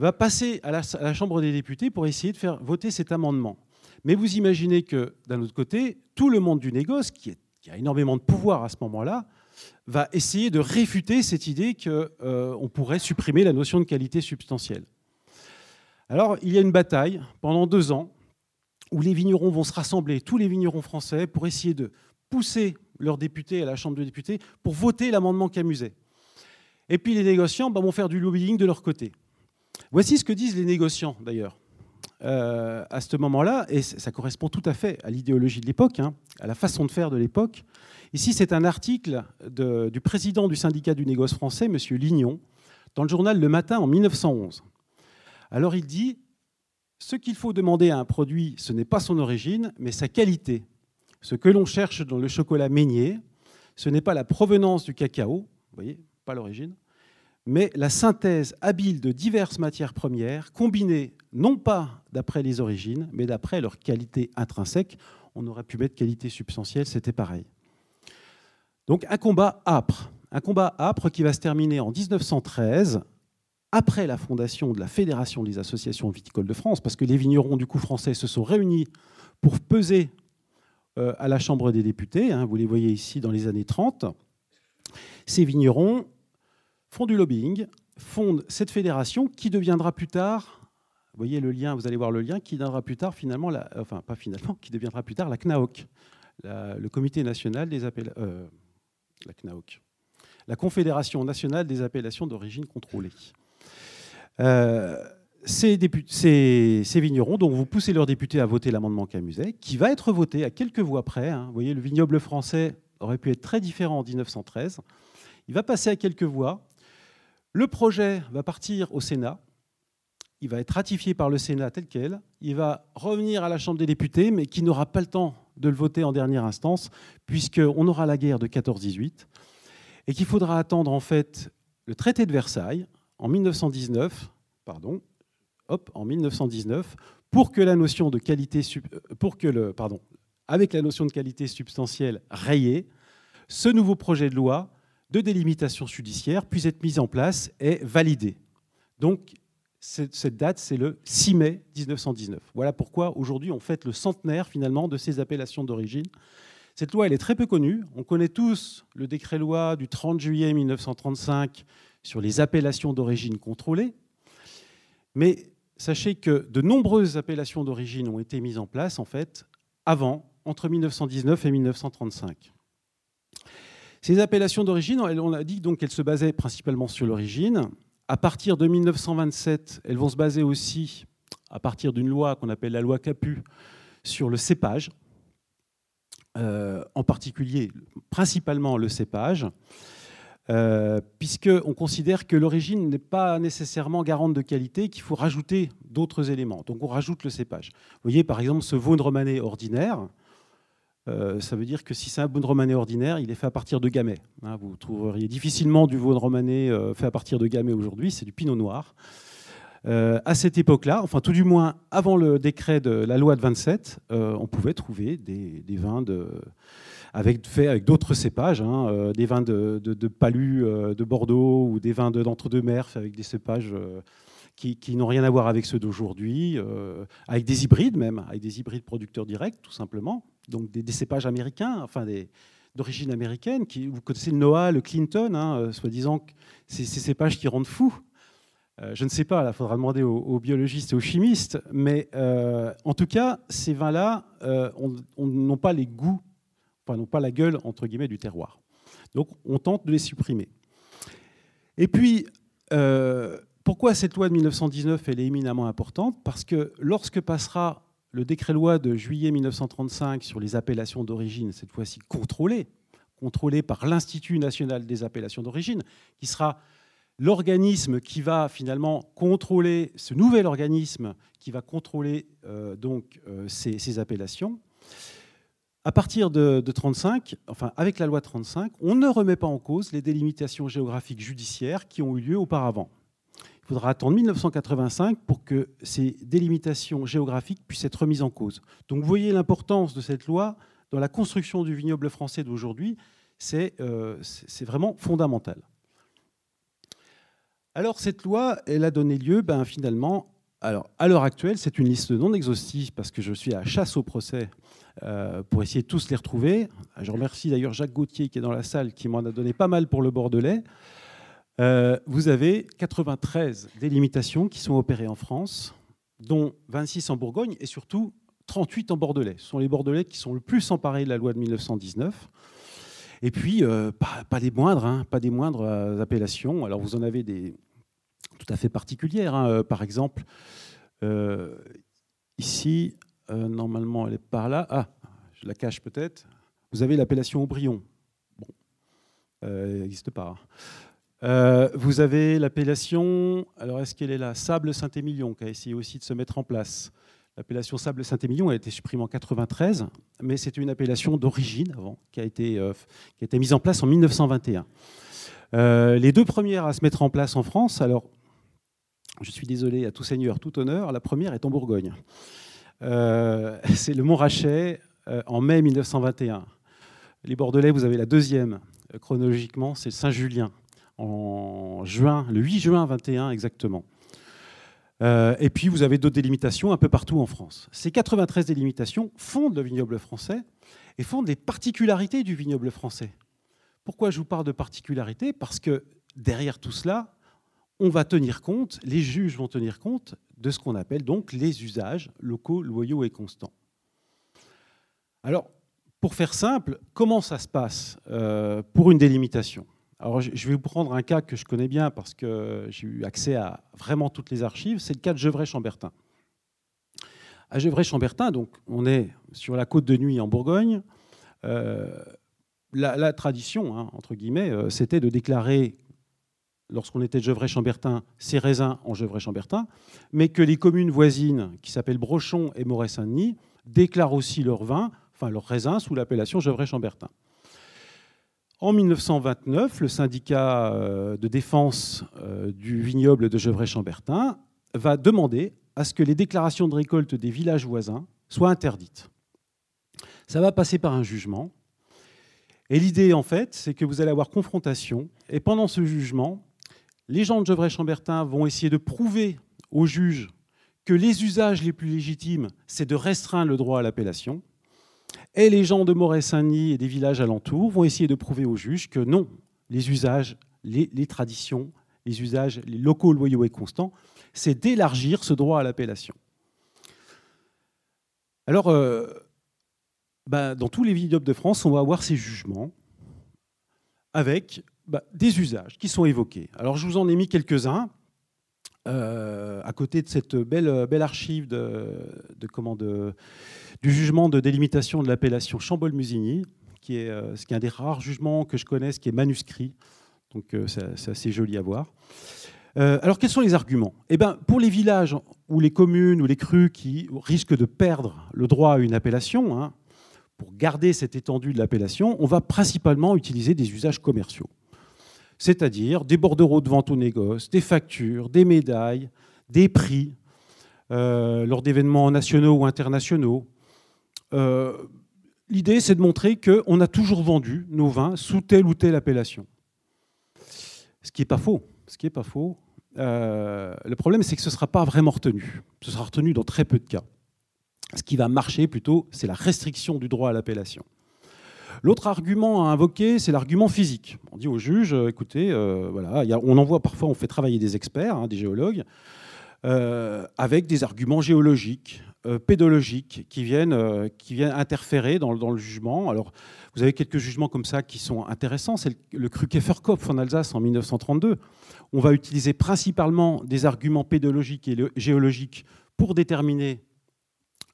[SPEAKER 2] va passer à la, Chambre des députés pour essayer de faire voter cet amendement. Mais vous imaginez que, d'un autre côté, tout le monde du négoce, qui, a énormément de pouvoir à ce moment-là, va essayer de réfuter cette idée qu'on euh, pourrait supprimer la notion de qualité substantielle. Alors, il y a une bataille pendant deux ans où les vignerons vont se rassembler, tous les vignerons français, pour essayer de pousser leurs députés à la Chambre des députés pour voter l'amendement Camuset. Et puis les négociants bah, vont faire du lobbying de leur côté. Voici ce que disent les négociants, d'ailleurs. Euh, à ce moment-là, et ça correspond tout à fait à l'idéologie de l'époque, hein, à la façon de faire de l'époque. Ici, c'est un article du président du syndicat du négoce français, M. Lignon, dans le journal Le Matin en 1911. Alors il dit, ce qu'il faut demander à un produit, ce n'est pas son origine, mais sa qualité. Ce que l'on cherche dans le chocolat meignier, ce n'est pas la provenance du cacao, vous voyez, pas l'origine, mais la synthèse habile de diverses matières premières, combinées non pas d'après les origines, mais d'après leur qualité intrinsèque. On aurait pu mettre qualité substantielle, c'était pareil. Donc un combat âpre, un combat âpre qui va se terminer en 1913, après la fondation de la Fédération des associations viticoles de France, parce que les vignerons du coup français se sont réunis pour peser euh, à la Chambre des députés, hein, vous les voyez ici dans les années 30. Ces vignerons font du lobbying, fondent cette fédération qui deviendra plus tard, vous voyez le lien, vous allez voir le lien, qui deviendra plus tard finalement, la, enfin pas finalement, qui deviendra plus tard la CNAOC, le Comité national des appellations, euh, la CNAOC, la Confédération nationale des appellations d'origine contrôlée. Euh, ces, ces, vignerons, donc vous poussez leurs députés à voter l'amendement Camuset, qui va être voté à quelques voix près. Hein. Vous voyez, le vignoble français aurait pu être très différent en 1913. Il va passer à quelques voix. Le projet va partir au Sénat. Il va être ratifié par le Sénat tel quel. Il va revenir à la Chambre des députés, mais qui n'aura pas le temps de le voter en dernière instance, puisqu'on aura la guerre de 14-18, et qu'il faudra attendre en fait le traité de Versailles en 1919, pardon, hop, en 1919, pour que la notion de qualité, pour que avec la notion de qualité substantielle rayée, ce nouveau projet de loi de délimitation judiciaire puisse être mise en place et validée. Donc, cette date, c'est le 6 mai 1919. Voilà pourquoi aujourd'hui on fête le centenaire finalement de ces appellations d'origine. Cette loi, elle est très peu connue. On connaît tous le décret-loi du 30 juillet 1935 sur les appellations d'origine contrôlées. Mais sachez que de nombreuses appellations d'origine ont été mises en place en fait avant, entre 1919 et 1935. Ces appellations d'origine, on a dit qu'elles se basaient principalement sur l'origine. À partir de 1927, elles vont se baser aussi, à partir d'une loi qu'on appelle la loi Capu, sur le cépage, euh, en particulier, principalement le cépage, euh, puisqu'on considère que l'origine n'est pas nécessairement garante de qualité, qu'il faut rajouter d'autres éléments. Donc on rajoute le cépage. Vous voyez par exemple ce Vaune romanée ordinaire, euh, ça veut dire que si c'est un Vaune romanée ordinaire, il est fait à partir de gamay. Hein, vous trouveriez difficilement du Vaune romanée euh, fait à partir de gamay aujourd'hui, c'est du pinot noir. Euh, à cette époque-là, enfin tout du moins avant le décret de la loi de 27, on pouvait trouver des, vins avec, faits avec d'autres cépages, hein, des vins de, de, de Bordeaux ou des vins d'entre-deux-mers avec des cépages qui n'ont rien à voir avec ceux d'aujourd'hui, avec des hybrides même, avec des hybrides producteurs directs tout simplement donc des, cépages américains, enfin d'origine américaine. Qui, vous connaissez le Noah, le Clinton, hein, euh, soi-disant ces cépages qui rendent fous. Euh, je ne sais pas, il faudra demander aux, biologistes et aux chimistes, mais euh, en tout cas, ces vins-là n'ont pas les goûts, enfin n'ont pas la gueule entre guillemets du terroir. Donc on tente de les supprimer. Et puis, pourquoi cette loi de 1919 elle est éminemment importante? Parce que lorsque passera le décret-loi de juillet 1935 sur les appellations d'origine, cette fois-ci contrôlées, contrôlées par l'Institut national des appellations d'origine, qui sera l'organisme qui va finalement contrôler, ce nouvel organisme qui va contrôler euh, donc euh, ces, appellations. À partir de, 35, enfin avec la loi 35, on ne remet pas en cause les délimitations géographiques judiciaires qui ont eu lieu auparavant. Il faudra attendre 1985 pour que ces délimitations géographiques puissent être remises en cause. Donc vous voyez l'importance de cette loi dans la construction du vignoble français d'aujourd'hui, c'est euh, vraiment fondamental. Alors cette loi, elle a donné lieu ben, finalement, alors, à l'heure actuelle, c'est une liste non exhaustive parce que je suis à chasse au procès euh, pour essayer de tous les retrouver. Je remercie d'ailleurs Jacques Gauthier qui est dans la salle qui m'en a donné pas mal pour le Bordelais. Euh, vous avez 93 délimitations qui sont opérées en France, dont 26 en Bourgogne et surtout 38 en Bordelais. Ce sont les Bordelais qui sont le plus emparés de la loi de 1919. Et puis, euh, pas, des moindres, hein, pas des moindres euh, appellations. Alors, vous en avez des tout à fait particulières. Hein. Par exemple, ici, normalement, elle est par là. Ah, je la cache peut-être. Vous avez l'appellation Aubryon. Bon, elle n'existe pas. Hein. Vous avez l'appellation, alors est-ce qu'elle est là? Sable Saint-Émilion, qui a essayé aussi de se mettre en place. L'appellation Sable Saint-Émilion a été supprimée en 93, mais c'est une appellation d'origine avant, qui a, été, euh, qui a été mise en place en 1921. Euh, les deux premières à se mettre en place en France, alors je suis désolé à tout seigneur, tout honneur, la première est en Bourgogne. Euh, c'est le Montrachet en mai 1921. Les Bordelais, vous avez la deuxième chronologiquement, c'est Saint-Julien en juin, le 8 juin 21 exactement. Euh, et puis, vous avez d'autres délimitations un peu partout en France. Ces 93 délimitations fondent le vignoble français et fondent les particularités du vignoble français. Pourquoi je vous parle de particularités? Parce que derrière tout cela, on va tenir compte, les juges vont tenir compte de ce qu'on appelle donc les usages locaux, loyaux et constants. Alors, pour faire simple, comment ça se passe euh, pour une délimitation? Alors, je vais vous prendre un cas que je connais bien parce que j'ai eu accès à vraiment toutes les archives. C'est le cas de Gevrey-Chambertin. À Gevrey-Chambertin, donc, on est sur la côte de nuit en Bourgogne. Euh, la, tradition, hein, entre guillemets, euh, c'était de déclarer, lorsqu'on était de Gevrey-Chambertin, ses raisins en Gevrey-Chambertin, mais que les communes voisines, qui s'appellent Brochon et Moret-Saint-Denis, déclarent aussi leurs vins, enfin leurs raisins, sous l'appellation Gevrey-Chambertin. En 1929, le syndicat euh, de défense euh, du vignoble de Gevrey-Chambertin va demander à ce que les déclarations de récolte des villages voisins soient interdites. Ça va passer par un jugement. Et l'idée, en fait, c'est que vous allez avoir confrontation. Et pendant ce jugement, les gens de Gevrey-Chambertin vont essayer de prouver au juge que les usages les plus légitimes, c'est de restreindre le droit à l'appellation. Et les gens de Moret-Saint-Denis et des villages alentours vont essayer de prouver aux juges que non, les usages, les, traditions, les usages les locaux, loyaux et constants, c'est d'élargir ce droit à l'appellation. Alors, euh, bah, dans tous les vignobles de France, on va avoir ces jugements avec bah, des usages qui sont évoqués. Alors, je vous en ai mis quelques-uns. Euh, à côté de cette belle, belle archive de, de, du jugement de délimitation de l'appellation Chambol-Musigny, qui est, euh, qui est un des rares jugements que je connaisse qui est manuscrit. Donc euh, c'est assez joli à voir. alors quels sont les arguments? Eh ben, Pour les villages ou les communes ou les crues qui risquent de perdre le droit à une appellation, hein, pour garder cette étendue de l'appellation, on va principalement utiliser des usages commerciaux c'est-à-dire des bordereaux de vente au négoce, des factures, des médailles, des prix euh, lors d'événements nationaux ou internationaux. Euh, l'idée, c'est de montrer qu'on a toujours vendu nos vins sous telle ou telle appellation. Ce qui n'est pas faux. Ce qui est pas faux. Euh, le problème, c'est que ce ne sera pas vraiment retenu. Ce sera retenu dans très peu de cas. Ce qui va marcher plutôt, c'est la restriction du droit à l'appellation. L'autre argument à invoquer, c'est l'argument physique. On dit au juge, euh, écoutez, voilà, on envoie parfois, on fait travailler des experts, hein, des géologues, avec des arguments géologiques, pédologiques, qui viennent, viennent interférer dans, le jugement. Alors, vous avez quelques jugements comme ça qui sont intéressants. C'est le, le Krukeferkopf en Alsace en 1932. On va utiliser principalement des arguments pédologiques et géologiques pour déterminer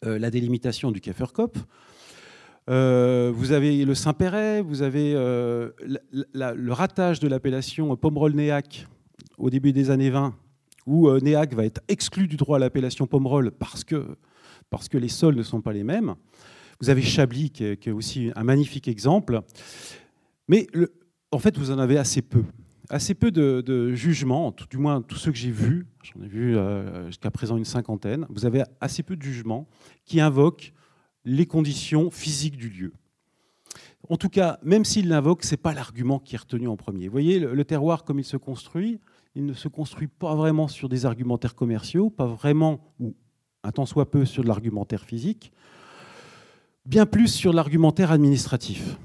[SPEAKER 2] la délimitation du Kefferkopf. Euh, vous avez le Saint-Péret, vous avez euh, le ratage de l'appellation Pomerol-Néac au début des années 20, où euh, Néac va être exclu du droit à l'appellation Pomerol parce que, parce que les sols ne sont pas les mêmes. Vous avez Chablis, qui est, aussi un magnifique exemple. Mais en fait, vous en avez assez peu. Assez peu de, jugements, du moins tous ceux que j'ai vus, j'en ai vu euh, jusqu'à présent une cinquantaine, vous avez assez peu de jugements qui invoquent les conditions physiques du lieu. En tout cas, même s'il l'invoque, ce n'est pas l'argument qui est retenu en premier. Vous voyez, le, terroir, comme il se construit, il ne se construit pas vraiment sur des argumentaires commerciaux, pas vraiment, ou un tant soit peu, sur l'argumentaire physique, bien plus sur l'argumentaire administratif.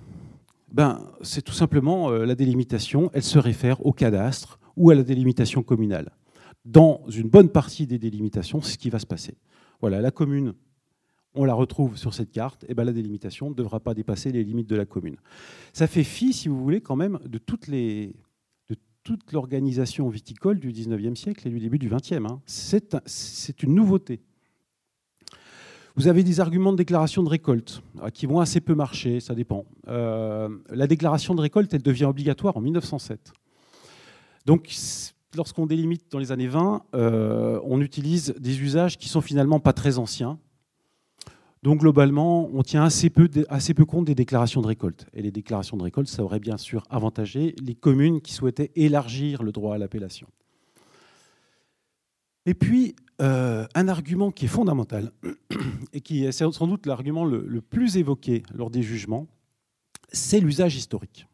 [SPEAKER 2] Ben, c'est tout simplement euh, la délimitation, elle se réfère au cadastre ou à la délimitation communale. Dans une bonne partie des délimitations, c'est ce qui va se passer. Voilà, la commune on la retrouve sur cette carte, et ben la délimitation ne devra pas dépasser les limites de la commune. Ça fait fi, si vous voulez, quand même, de toute l'organisation viticole du 19e siècle et du début du 20e. Hein. C'est une nouveauté. Vous avez des arguments de déclaration de récolte ah, qui vont assez peu marcher, ça dépend. Euh, la déclaration de récolte, elle devient obligatoire en 1907. Donc, lorsqu'on délimite dans les années 20, euh, on utilise des usages qui sont finalement pas très anciens, donc globalement, on tient assez peu, assez peu compte des déclarations de récolte. Et les déclarations de récolte, ça aurait bien sûr avantagé les communes qui souhaitaient élargir le droit à l'appellation. Et puis, euh, un argument qui est fondamental, et qui est sans doute l'argument le, plus évoqué lors des jugements, c'est l'usage historique.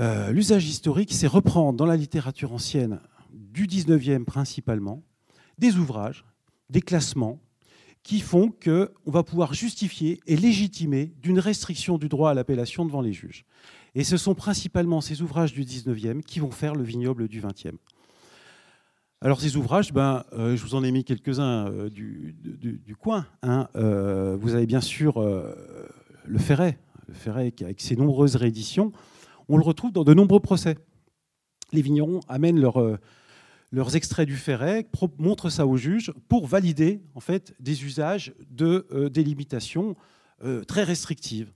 [SPEAKER 2] Euh, l'usage historique, c'est reprendre dans la littérature ancienne du 19e principalement des ouvrages, des classements, qui font qu'on va pouvoir justifier et légitimer d'une restriction du droit à l'appellation devant les juges. Et ce sont principalement ces ouvrages du 19e qui vont faire le vignoble du 20e. Alors ces ouvrages, ben, euh, je vous en ai mis quelques-uns euh, du, coin. Hein. Euh, vous avez bien sûr le Ferret, le Ferret avec ses nombreuses rééditions. On le retrouve dans de nombreux procès. Les vignerons amènent leur leurs extraits du Ferret, montrent ça au juge pour valider en fait des usages de délimitation très restrictives.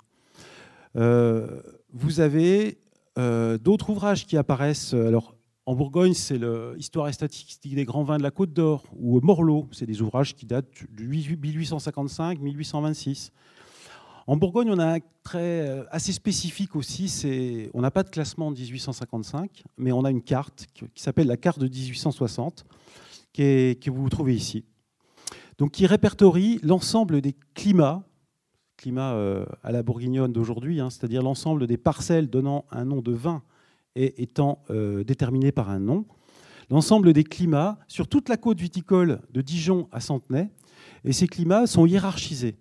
[SPEAKER 2] Vous avez d'autres ouvrages qui apparaissent. Alors, en Bourgogne, c'est l'Histoire et statistique des grands vins de la Côte d'Or, ou Morlot, c'est des ouvrages qui datent de 1855-1826. En Bourgogne, on a un trait euh, assez spécifique aussi. on n'a pas de classement en 1855, mais on a une carte qui s'appelle la carte de 1860, que vous trouvez ici. Donc, qui répertorie l'ensemble des climats, climat euh, à la bourguignonne d'aujourd'hui, hein, c'est-à-dire l'ensemble des parcelles donnant un nom de vin et étant euh, déterminé par un nom, l'ensemble des climats sur toute la côte viticole de Dijon à Centenay, et ces climats sont hiérarchisés.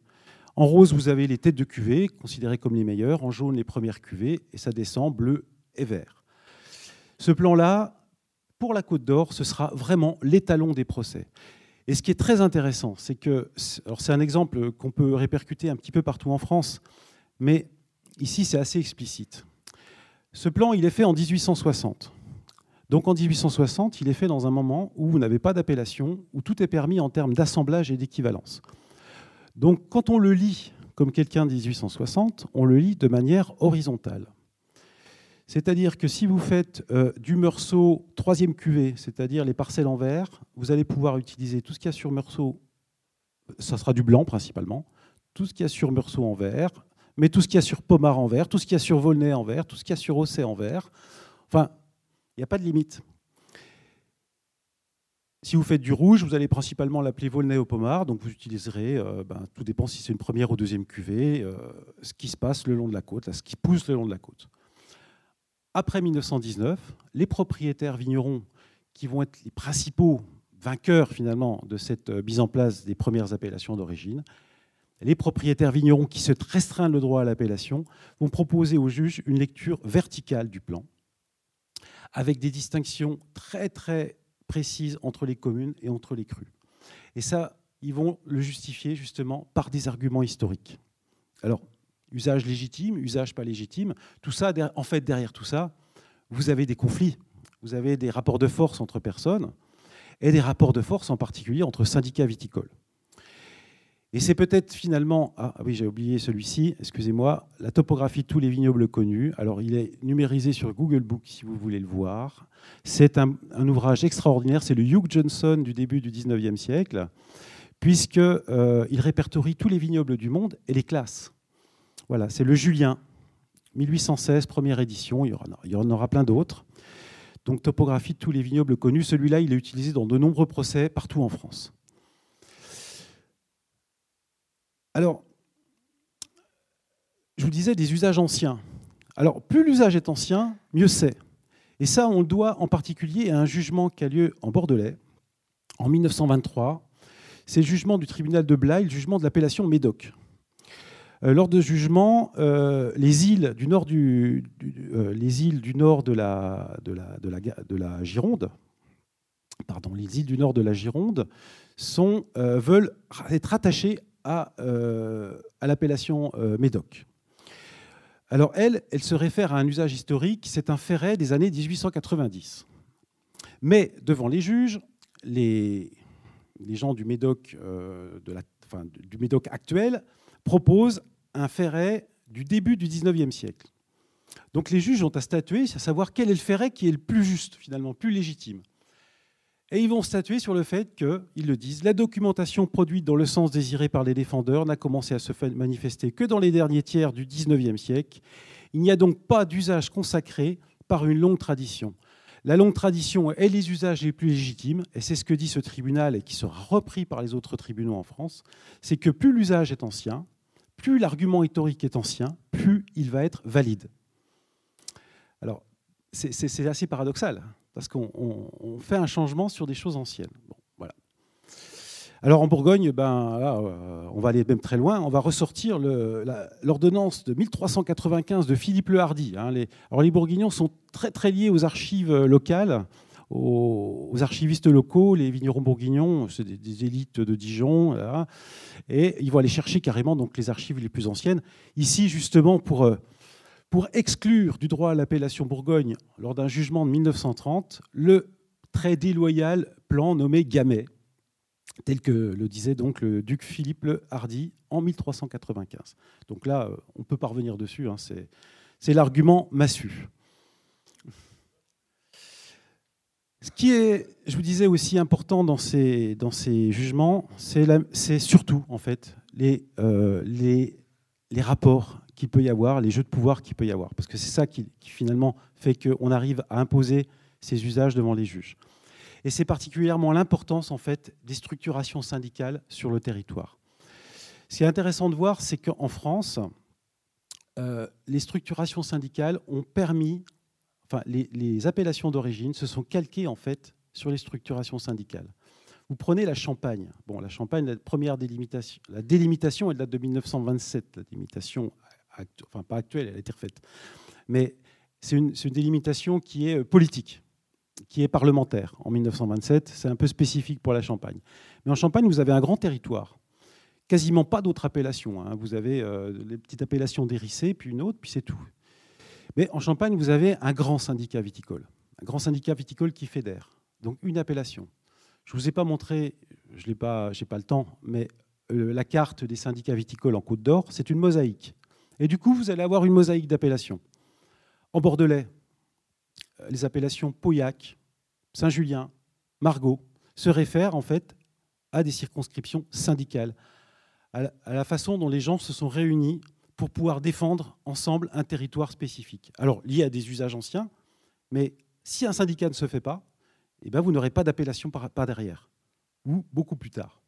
[SPEAKER 2] En rose, vous avez les têtes de cuvée, considérées comme les meilleures. En jaune, les premières cuvées. Et ça descend bleu et vert. Ce plan-là, pour la Côte d'Or, ce sera vraiment l'étalon des procès. Et ce qui est très intéressant, c'est que, alors c'est un exemple qu'on peut répercuter un petit peu partout en France, mais ici c'est assez explicite. Ce plan, il est fait en 1860. Donc en 1860, il est fait dans un moment où vous n'avez pas d'appellation, où tout est permis en termes d'assemblage et d'équivalence. Donc quand on le lit comme quelqu'un de 1860, on le lit de manière horizontale. C'est-à-dire que si vous faites euh, du meursault troisième cuvée, c'est-à-dire les parcelles en vert, vous allez pouvoir utiliser tout ce qu'il y a sur meursault, ça sera du blanc principalement, tout ce qu'il y a sur meursault en vert, mais tout ce qu'il y a sur pommard en vert, tout ce qu'il y a sur volnay en vert, tout ce qu'il y a sur ossé en vert. Enfin, il n'y a pas de limite. Si vous faites du rouge, vous allez principalement l'appeler Volnay au pommard, donc vous utiliserez, euh, ben, tout dépend si c'est une première ou deuxième cuvée, euh, ce qui se passe le long de la côte, ce qui pousse le long de la côte. Après 1919, les propriétaires vignerons, qui vont être les principaux vainqueurs finalement de cette euh, mise en place des premières appellations d'origine, les propriétaires vignerons qui se restreignent le droit à l'appellation vont proposer au juge une lecture verticale du plan, avec des distinctions très très précise entre les communes et entre les crues. Et ça, ils vont le justifier justement par des arguments historiques. Alors, usage légitime, usage pas légitime, tout ça, en fait, derrière tout ça, vous avez des conflits, vous avez des rapports de force entre personnes, et des rapports de force en particulier entre syndicats viticoles. Et c'est peut-être finalement, ah, ah oui j'ai oublié celui-ci, excusez-moi, la topographie de tous les vignobles connus. Alors il est numérisé sur Google Book si vous voulez le voir. C'est un, ouvrage extraordinaire, c'est le Hugh Johnson du début du 19e siècle, puisqu'il euh, répertorie tous les vignobles du monde et les classes. Voilà, c'est le Julien, 1816, première édition, il y, il y en aura plein d'autres. Donc topographie de tous les vignobles connus, celui-là il est utilisé dans de nombreux procès partout en France. Alors, je vous disais des usages anciens. Alors, plus l'usage est ancien, mieux c'est. Et ça, on le doit en particulier à un jugement qui a lieu en Bordelais en 1923. C'est le jugement du tribunal de Blaye, le jugement de l'appellation Médoc. Euh, lors de jugement, euh, les îles du nord, euh, de, la, de, la, de, la, de la Gironde, pardon, les îles du nord de la Gironde sont, veulent être rattachées euh, à, l'appellation euh, Médoc. Alors elle, elle se réfère à un usage historique, c'est un ferret des années 1890. Mais devant les juges, les, gens du Médoc, euh, du Médoc actuel proposent un ferret du début du 19e siècle. Donc les juges ont à statuer, à savoir quel est le ferret qui est le plus juste, finalement, plus légitime. Et ils vont statuer sur le fait que, ils le disent, la documentation produite dans le sens désiré par les défendeurs n'a commencé à se manifester que dans les derniers tiers du XIXe siècle. Il n'y a donc pas d'usage consacré par une longue tradition. La longue tradition est les usages les plus légitimes, et c'est ce que dit ce tribunal et qui sera repris par les autres tribunaux en France, c'est que plus l'usage est ancien, plus l'argument historique est ancien, plus il va être valide. Alors, c'est assez paradoxal parce qu'on fait un changement sur des choses anciennes. voilà. Alors en Bourgogne, ben, euh, on va aller même très loin, on va ressortir l'ordonnance de 1395 de Philippe le Hardy. Hein. les, alors les Bourguignons sont très liés aux archives locales, aux, archivistes locaux, les vignerons bourguignons, c'est des, élites de Dijon, et ils vont aller chercher carrément donc, les archives les plus anciennes. Ici, justement, pour... Euh, pour exclure du droit à l'appellation Bourgogne, lors d'un jugement de 1930, le très déloyal plan nommé Gamay, tel que le disait donc le duc Philippe le Hardy en 1395. Donc là, euh, on peut pas revenir dessus, hein, c'est l'argument massu. Ce qui est, je vous disais aussi important dans ces, jugements, c'est surtout en fait les, euh, rapports qu'il peut y avoir, les jeux de pouvoir qu'il peut y avoir. Parce que c'est ça qui, finalement fait qu'on arrive à imposer ces usages devant les juges. Et c'est particulièrement l'importance en fait des structurations syndicales sur le territoire. Ce qui est intéressant de voir, c'est qu'en France, euh, les structurations syndicales ont permis, enfin, les, appellations d'origine se sont calquées en fait sur les structurations syndicales. Vous prenez la Champagne. Bon, la Champagne, la première délimitation, la délimitation, elle date de 1927. La délimitation enfin pas actuelle, elle a été refaite. Mais c'est une, délimitation qui est euh, politique, qui est parlementaire. En 1927, c'est un peu spécifique pour la Champagne. Mais en Champagne, vous avez un grand territoire. Quasiment pas d'autres appellations. Hein. Vous avez euh, les petites appellations d'Hérissé, puis une autre, puis c'est tout. Mais en Champagne, vous avez un grand syndicat viticole. Un grand syndicat viticole qui fédère. Donc une appellation. Je ne vous ai pas montré, je n'ai pas, pas le temps, mais euh, la carte des syndicats viticoles en Côte d'Or, c'est une mosaïque. Et du coup, vous allez avoir une mosaïque d'appellations. En bordelais, euh, les appellations Pauillac, Saint-Julien, Margot se réfèrent en fait à des circonscriptions syndicales, à la façon dont les gens se sont réunis pour pouvoir défendre ensemble un territoire spécifique. Alors, lié à des usages anciens, mais si un syndicat ne se fait pas, eh bien, vous n'aurez pas d'appellation par derrière, ou beaucoup plus tard.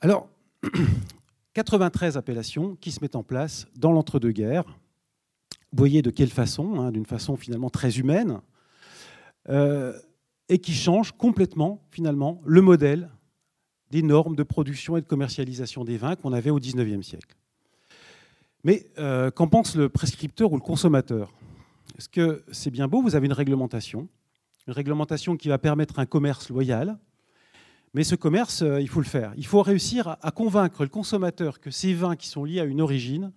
[SPEAKER 2] Alors, 93 appellations qui se mettent en place dans l'entre-deux-guerres. Vous voyez de quelle façon, hein, d'une façon finalement très humaine, euh, et qui changent complètement finalement le modèle des normes de production et de commercialisation des vins qu'on avait au XIXe siècle. Mais euh, qu'en pense le prescripteur ou le consommateur? Est-ce que c'est bien beau? Vous avez une réglementation, une réglementation qui va permettre un commerce loyal, mais ce commerce, euh, il faut le faire. Il faut réussir à convaincre le consommateur que ces vins qui sont liés à une origine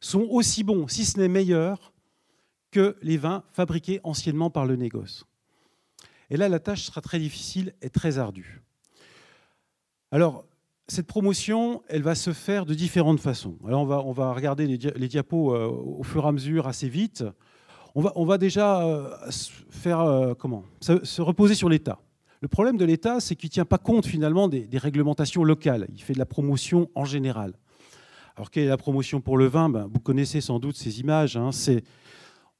[SPEAKER 2] sont aussi bons, si ce n'est meilleurs, que les vins fabriqués anciennement par le négoce. Et là, la tâche sera très difficile et très ardue. Alors, cette promotion, elle va se faire de différentes façons. Alors, on va, on va regarder les, diapos euh, au fur et à mesure assez vite. On va, on va déjà euh, faire comment? Se, reposer sur l'État. Le problème de l'État, c'est qu'il ne tient pas compte finalement des, réglementations locales. Il fait de la promotion en général. Alors, quelle est la promotion pour le vin? Ben, Vous connaissez sans doute ces images. Hein.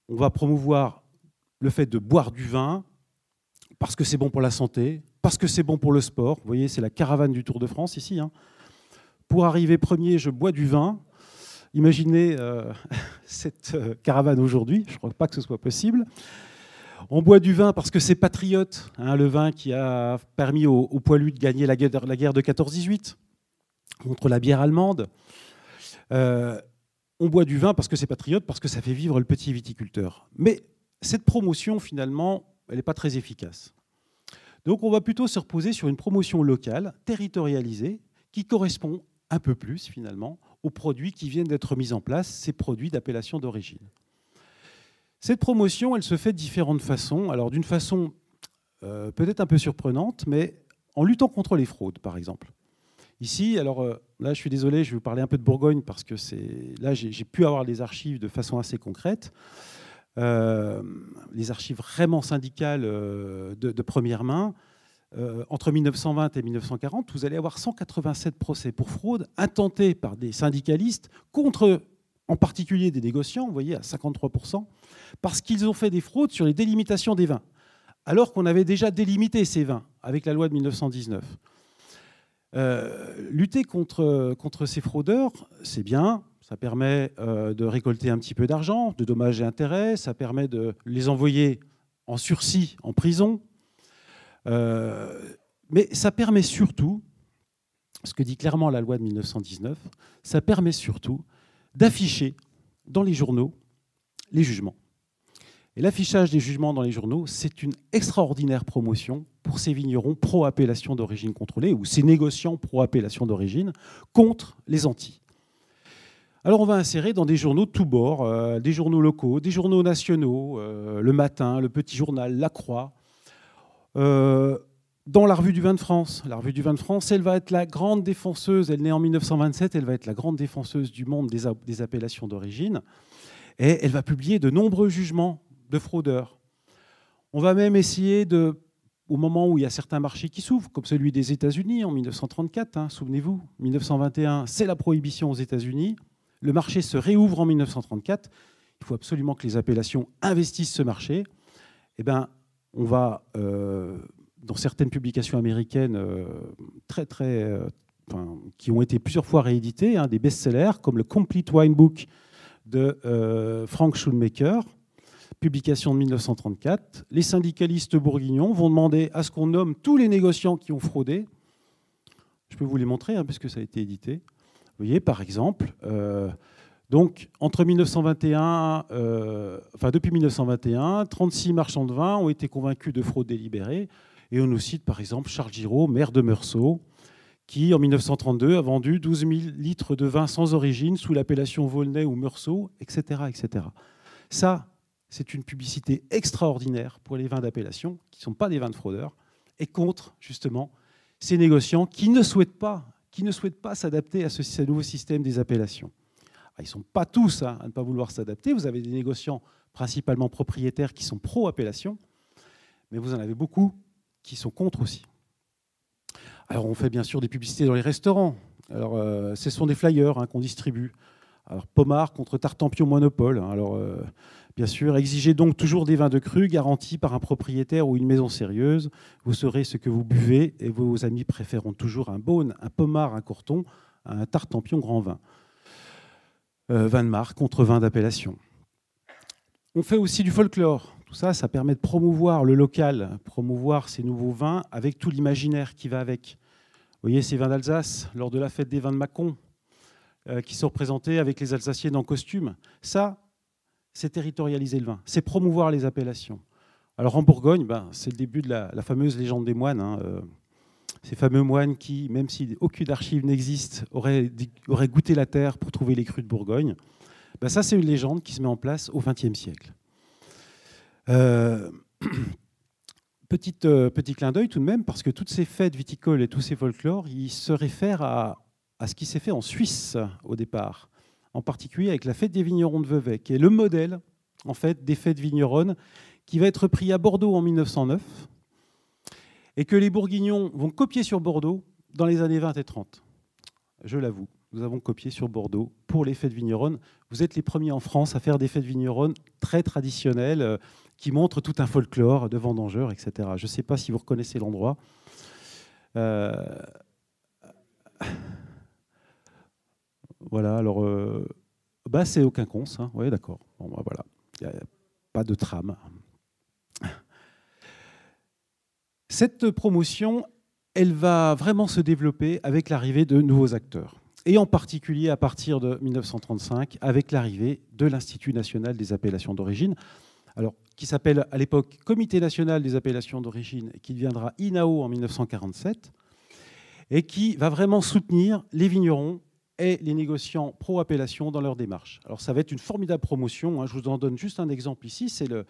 [SPEAKER 2] On va promouvoir le fait de boire du vin parce que c'est bon pour la santé, parce que c'est bon pour le sport. Vous voyez, c'est la caravane du Tour de France ici. Hein. Pour arriver premier, je bois du vin. Imaginez euh, cette euh, caravane aujourd'hui, je ne crois pas que ce soit possible. On boit du vin parce que c'est patriote, hein, le vin qui a permis aux, poilus de gagner la guerre, la guerre de 14-18 contre la bière allemande. Euh, on boit du vin parce que c'est patriote, parce que ça fait vivre le petit viticulteur. Mais cette promotion, finalement, elle n'est pas très efficace. Donc on va plutôt se reposer sur une promotion locale, territorialisée, qui correspond un peu plus finalement aux produits qui viennent d'être mis en place, ces produits d'appellation d'origine. Cette promotion, elle se fait de différentes façons. Alors d'une façon euh, peut-être un peu surprenante, mais en luttant contre les fraudes, par exemple. Ici, alors euh, là, je suis désolé, je vais vous parler un peu de Bourgogne parce que c'est là, j'ai pu avoir des archives de façon assez concrète. Euh, les archives vraiment syndicales euh, de, première main, entre 1920 et 1940, vous allez avoir 187 procès pour fraude intentés par des syndicalistes contre, en particulier des négociants, vous voyez, à 53%, parce qu'ils ont fait des fraudes sur les délimitations des vins, alors qu'on avait déjà délimité ces vins avec la loi de 1919. lutter contre, contre ces fraudeurs, c'est bien, ça permet euh, de récolter un petit peu d'argent, de dommages et intérêts. Ça permet de les envoyer en sursis en prison. Euh, mais ça permet surtout, ce que dit clairement la loi de 1919, ça permet surtout d'afficher dans les journaux les jugements. Et l'affichage des jugements dans les journaux, c'est une extraordinaire promotion pour ces vignerons pro-appellation d'origine contrôlée ou ces négociants pro-appellation d'origine contre les anti. Alors on va insérer dans des journaux de tous bords, euh, des journaux locaux, des journaux nationaux, euh, le matin, le petit journal, la Croix, euh, dans la revue du vin de France. La revue du vin de France, elle va être la grande défenseuse, elle naît en 1927, elle va être la grande défenseuse du monde des, appellations d'origine, et elle va publier de nombreux jugements de fraudeurs. On va même essayer de au moment où il y a certains marchés qui s'ouvrent, comme celui des États-Unis en 1934, hein, souvenez-vous, 1921, c'est la prohibition aux États-Unis. Le marché se réouvre en 1934. Il faut absolument que les appellations investissent ce marché. Eh ben, on va, euh, dans certaines publications américaines euh, très, très, euh, qui ont été plusieurs fois rééditées, hein, des best-sellers comme le Complete Wine Book de Frank Schulmaker, publication de 1934. Les syndicalistes bourguignons vont demander à ce qu'on nomme tous les négociants qui ont fraudé. Je peux vous les montrer, hein, puisque ça a été édité. Vous voyez, par exemple, euh, donc entre 1921, euh, enfin depuis 1921, 36 marchands de vin ont été convaincus de fraude délibérée. Et on nous cite par exemple Charles Giraud, maire de Meursault, qui en 1932 a vendu 12 000 litres de vin sans origine sous l'appellation Volnay ou Meursault, etc., etc. Ça, c'est une publicité extraordinaire pour les vins d'appellation, qui ne sont pas des vins de fraudeurs, et contre justement ces négociants qui ne souhaitent pas qui ne souhaitent pas s'adapter à ce, nouveau système des appellations. Ah, ils ne sont pas tous hein, à ne pas vouloir s'adapter. Vous avez des négociants, principalement propriétaires, qui sont pro-appellation, mais vous en avez beaucoup qui sont contre aussi. Alors on fait bien sûr des publicités dans les restaurants. Euh, ce sont des flyers hein, qu'on distribue. Alors Pomard contre Tartampion Monopole. Hein. Alors euh, Bien sûr, exigez donc toujours des vins de cru garantis par un propriétaire ou une maison sérieuse. Vous saurez ce que vous buvez et vos amis préféreront toujours un Beaune, un Pommard, un Corton, un Tartampion grand vin. Euh, vin de marque contre vin d'appellation. On fait aussi du folklore. Tout ça, ça permet de promouvoir le local, promouvoir ces nouveaux vins avec tout l'imaginaire qui va avec. Vous voyez ces vins d'Alsace lors de la fête des vins de Mâcon, euh, qui sont représentés avec les Alsaciennes en costume. Ça, c'est territorialiser le vin, c'est promouvoir les appellations. Alors en Bourgogne, ben, c'est le début de la, fameuse légende des moines. Hein, euh, ces fameux moines qui, même si aucune archive n'existe, auraient, goûté la terre pour trouver les crus de Bourgogne. Ben, ça, c'est une légende qui se met en place au XXe siècle. Euh, Petit, euh, petit clin d'œil tout de même, parce que toutes ces fêtes viticoles et tous ces folklores, ils se réfèrent à, ce qui s'est fait en Suisse au départ, en particulier avec la fête des vignerons de Vevey, qui est le modèle en fait des fêtes vigneronnes, qui va être pris à Bordeaux en 1909, et que les Bourguignons vont copier sur Bordeaux dans les années 20 et 30. Je l'avoue, nous avons copié sur Bordeaux pour les fêtes vigneronnes. Vous êtes les premiers en France à faire des fêtes vigneronnes très traditionnelles euh, qui montrent tout un folklore de vendangeurs, etc. Je ne sais pas si vous reconnaissez l'endroit. Euh, voilà, alors, euh, bah, c'est aucun cons. Hein. Oui, d'accord. Bon, bah, voilà, il n'y a pas de trame. Cette promotion, elle va vraiment se développer avec l'arrivée de nouveaux acteurs et en particulier à partir de 1935 avec l'arrivée de l'Institut national des appellations d'origine, alors qui s'appelle à l'époque Comité national des appellations d'origine et qui deviendra INAO en 1947 et qui va vraiment soutenir les vignerons et les négociants pro-appellation dans leur démarche. Alors ça va être une formidable promotion, hein. je vous en donne juste un exemple ici, c'est le,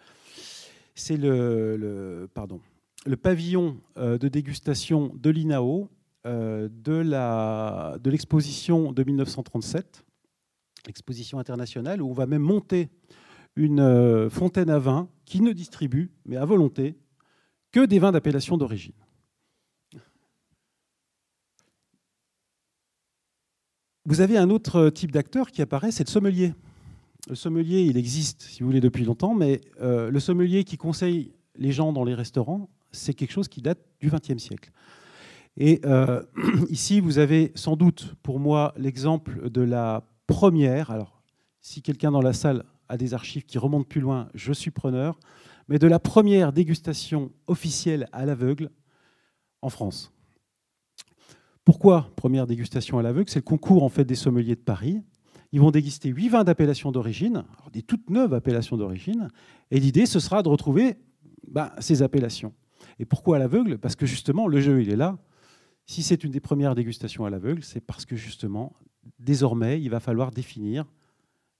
[SPEAKER 2] c'est le, pardon, le pavillon euh, de dégustation de l'INAO de l'exposition de, 1937, exposition internationale, où on va même monter une euh, fontaine à vin qui ne distribue, mais à volonté, que des vins d'appellation d'origine. Vous avez un autre type d'acteur qui apparaît, c'est le sommelier. Le sommelier, il existe, si vous voulez, depuis longtemps, mais euh, le sommelier qui conseille les gens dans les restaurants, c'est quelque chose qui date du XXe siècle. Et euh, ici, vous avez sans doute pour moi l'exemple de la première. Alors, si quelqu'un dans la salle a des archives qui remontent plus loin, je suis preneur. Mais de la première dégustation officielle à l'aveugle en France. Pourquoi première dégustation à l'aveugle? C'est le concours en fait des sommeliers de Paris. Ils vont déguster huit vins d'appellation d'origine, des toutes neuves appellations d'origine, et l'idée ce sera de retrouver ben, ces appellations. Et pourquoi à l'aveugle? Parce que justement le jeu il est là. Si c'est une des premières dégustations à l'aveugle, c'est parce que justement, désormais, il va falloir définir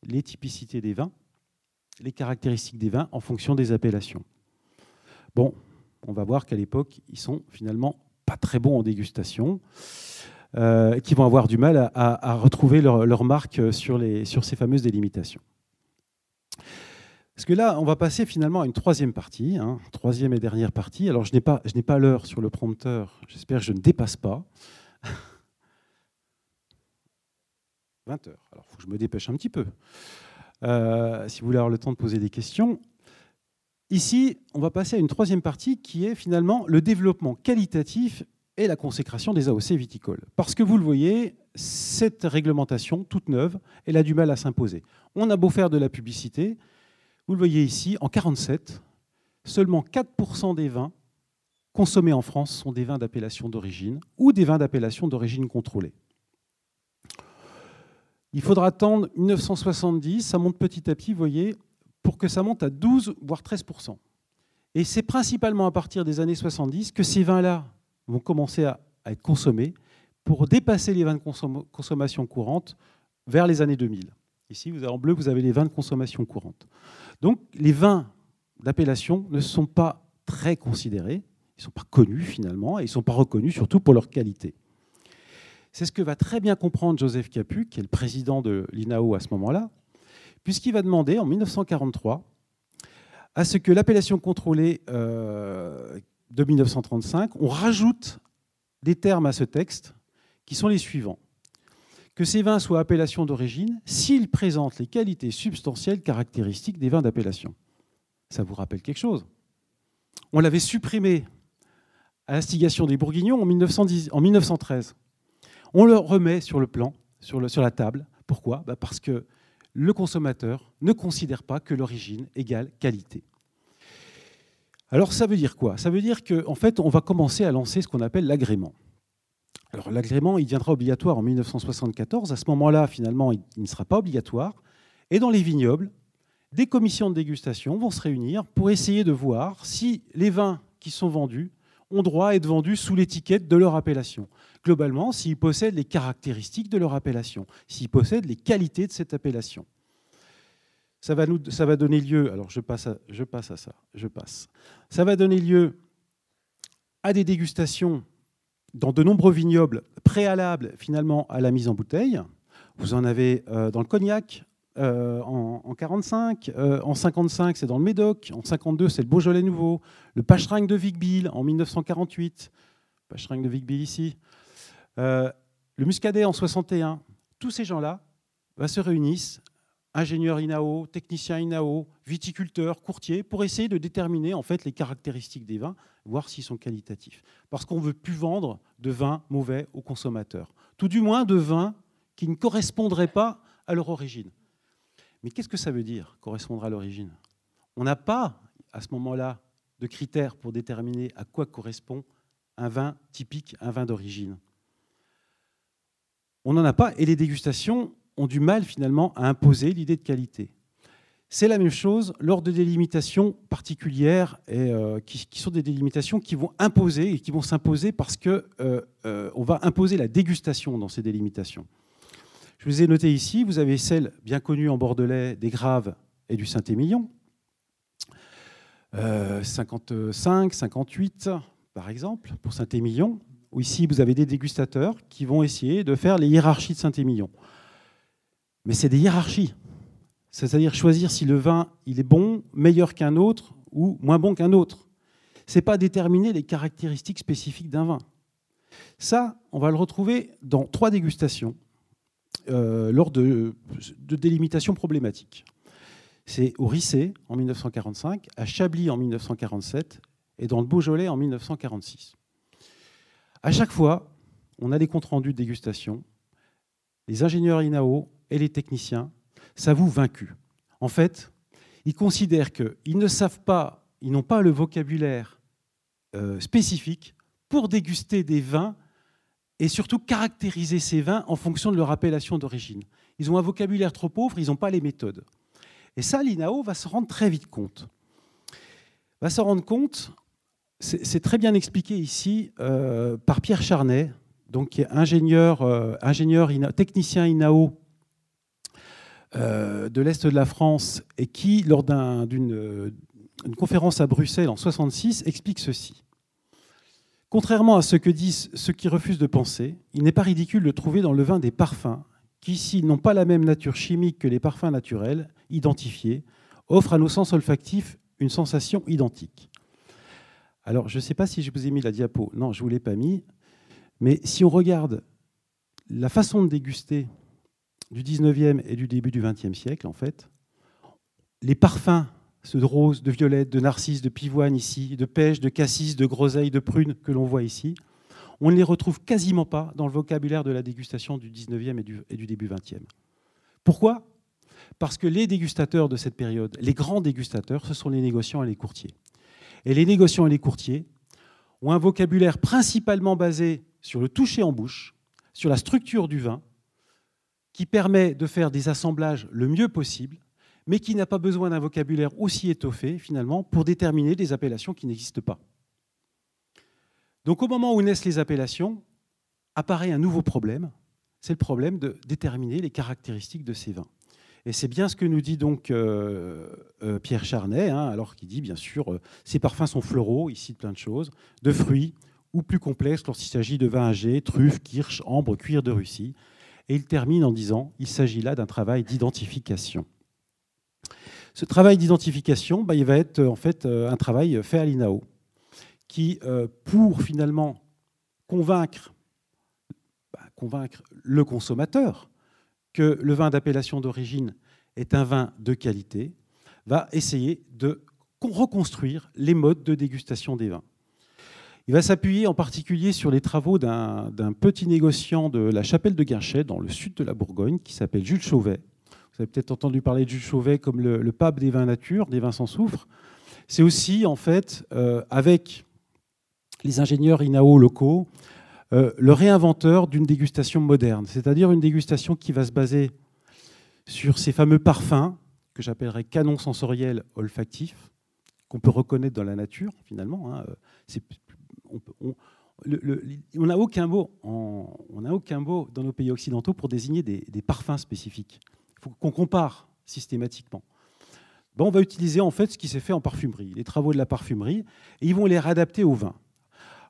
[SPEAKER 2] les typicités des vins, les caractéristiques des vins en fonction des appellations. Bon, on va voir qu'à l'époque, ils sont finalement pas très bons en dégustation, euh, qui vont avoir du mal à, retrouver leur, marque sur, les, sur ces fameuses délimitations. Parce que là, on va passer finalement à une troisième partie, hein, troisième et dernière partie. Alors, je n'ai pas, pas l'heure sur le prompteur. J'espère que je ne dépasse pas. 20 heures. Alors, il faut que je me dépêche un petit peu. Euh, si vous voulez avoir le temps de poser des questions. Ici, on va passer à une troisième partie qui est finalement le développement qualitatif et la consécration des AOC viticoles. Parce que vous le voyez, cette réglementation toute neuve, elle a du mal à s'imposer. On a beau faire de la publicité, vous le voyez ici, en 1947, seulement 4% des vins consommés en France sont des vins d'appellation d'origine ou des vins d'appellation d'origine contrôlée. Il faudra attendre 1970, ça monte petit à petit, vous voyez, pour que ça monte à 12 voire 13%. Et c'est principalement à partir des années 70 que ces vins-là vont commencer à, être consommés pour dépasser les vins de consommation courante vers les années 2000. Ici, vous avez, en bleu, vous avez les vins de consommation courante. Donc les vins d'appellation ne sont pas très considérés, ils ne sont pas connus finalement, et ils ne sont pas reconnus surtout pour leur qualité. C'est ce que va très bien comprendre Joseph Capu, qui est le président de l'INAO à ce moment-là, puisqu'il va demander en 1943 à ce que l'appellation contrôlée euh, de 1935, on rajoute des termes à ce texte qui sont les suivants que ces vins soient appellations d'origine s'ils présentent les qualités substantielles caractéristiques des vins d'appellation. Ça vous rappelle quelque chose? On l'avait supprimé à l'instigation des Bourguignons en, 1913. On le remet sur le plan, sur, la table. Pourquoi? Bah, Parce que le consommateur ne considère pas que l'origine égale qualité. Alors ça veut dire quoi? Ça veut dire qu'en fait, on va commencer à lancer ce qu'on appelle l'agrément. Alors l'agrément, il deviendra obligatoire en 1974. À ce moment-là, finalement, il ne sera pas obligatoire. Et dans les vignobles, des commissions de dégustation vont se réunir pour essayer de voir si les vins qui sont vendus ont droit à être vendus sous l'étiquette de leur appellation. Globalement, s'ils possèdent les caractéristiques de leur appellation, s'ils possèdent les qualités de cette appellation. Ça va, donner lieu, alors je passe, je passe à ça, je passe. Ça va donner lieu à des dégustations dans de nombreux vignobles préalables finalement à la mise en bouteille. Vous en avez euh, dans le cognac euh, en, 1945, 45, en 55 c'est dans le Médoc, en 52 c'est le Beaujolais nouveau, le Pachering de Vic-Bill en 1948, Pachering de ici, euh, le Muscadet en 61. Tous ces gens-là bah, se réunissent, ingénieurs INAO, techniciens INAO, viticulteurs, courtiers, pour essayer de déterminer en fait les caractéristiques des vins, voir s'ils sont qualitatifs. Parce qu'on ne veut plus vendre de vins mauvais aux consommateurs. Tout du moins de vins qui ne correspondraient pas à leur origine. Mais qu'est-ce que ça veut dire, correspondre à l'origine? On n'a pas, à ce moment-là, de critères pour déterminer à quoi correspond un vin typique, un vin d'origine. On n'en a pas, et les dégustations ont du mal finalement à imposer l'idée de qualité. C'est la même chose lors de délimitations particulières euh, qui, sont des délimitations qui vont imposer et qui vont s'imposer parce qu'on euh, euh, va imposer la dégustation dans ces délimitations. Je vous ai noté ici, vous avez celle bien connue en Bordelais des Graves et du Saint-Émilion. 55, 58 par exemple pour Saint-Émilion, où ici vous avez des dégustateurs qui vont essayer de faire les hiérarchies de Saint-Émilion. Mais c'est des hiérarchies. C'est-à-dire choisir si le vin il est bon, meilleur qu'un autre ou moins bon qu'un autre. Ce n'est pas déterminer les caractéristiques spécifiques d'un vin. Ça, on va le retrouver dans trois dégustations euh, lors de, de délimitations problématiques. C'est au Rissé en 1945, à Chablis en 1947 et dans le Beaujolais en 1946. À chaque fois, on a des comptes rendus de dégustation. Les ingénieurs INAO et les techniciens s'avouent vaincus. En fait, ils considèrent qu'ils ne savent pas, ils n'ont pas le vocabulaire euh, spécifique pour déguster des vins et surtout caractériser ces vins en fonction de leur appellation d'origine. Ils ont un vocabulaire trop pauvre, ils n'ont pas les méthodes. Et ça, l'INAO va se rendre très vite compte. Va se rendre compte, c'est très bien expliqué ici euh, par Pierre Charnet, donc qui est ingénieur, euh, ingénieur technicien INAO de l'Est de la France et qui, lors d'une conférence à Bruxelles en 66, explique ceci. Contrairement à ce que disent ceux qui refusent de penser, il n'est pas ridicule de trouver dans le vin des parfums qui, ici, n'ont pas la même nature chimique que les parfums naturels, identifiés, offrent à nos sens olfactifs une sensation identique. Alors, je ne sais pas si je vous ai mis la diapo. Non, je ne vous l'ai pas mis. Mais si on regarde la façon de déguster du 19e et du début du 20e siècle, en fait, les parfums, ceux de rose, de violette, de narcisse, de pivoine ici, de pêche, de cassis, de groseille, de prune que l'on voit ici, on ne les retrouve quasiment pas dans le vocabulaire de la dégustation du 19e et du, et du début 20e. Pourquoi? Parce que les dégustateurs de cette période, les grands dégustateurs, ce sont les négociants et les courtiers. Et les négociants et les courtiers ont un vocabulaire principalement basé sur le toucher en bouche, sur la structure du vin, qui permet de faire des assemblages le mieux possible, mais qui n'a pas besoin d'un vocabulaire aussi étoffé, finalement, pour déterminer des appellations qui n'existent pas. Donc au moment où naissent les appellations, apparaît un nouveau problème, c'est le problème de déterminer les caractéristiques de ces vins. Et c'est bien ce que nous dit donc euh, euh, Pierre Charnet, hein, alors qu'il dit bien sûr euh, ces parfums sont floraux, ici de plein de choses, de fruits, ou plus complexes lorsqu'il s'agit de vins âgés, truffes, kirsch, ambre, cuir de Russie. Et il termine en disant il s'agit là d'un travail d'identification. Ce travail d'identification, bah, va être en fait euh, un travail fait à l'INAO, qui, euh, pour finalement bah, convaincre le consommateur que le vin d'appellation d'origine est un vin de qualité, va essayer de reconstruire les modes de dégustation des vins. Il va s'appuyer en particulier sur les travaux d'un petit négociant de la chapelle de Guinchet, dans le sud de la Bourgogne, qui s'appelle Jules Chauvet. Vous avez peut-être entendu parler de Jules Chauvet comme le, pape des vins nature, des vins sans soufre. C'est aussi, en fait, euh, avec les ingénieurs INAO locaux, euh, le réinventeur d'une dégustation moderne, c'est-à-dire une dégustation qui va se baser sur ces fameux parfums que j'appellerais canons sensoriels olfactifs, qu'on peut reconnaître dans la nature, finalement. Hein. On n'a aucun mot, n'a aucun mot dans nos pays occidentaux pour désigner des, parfums spécifiques. Il faut qu'on compare systématiquement. on va utiliser en fait ce qui s'est fait en parfumerie, les travaux de la parfumerie, et ils vont les réadapter au vin.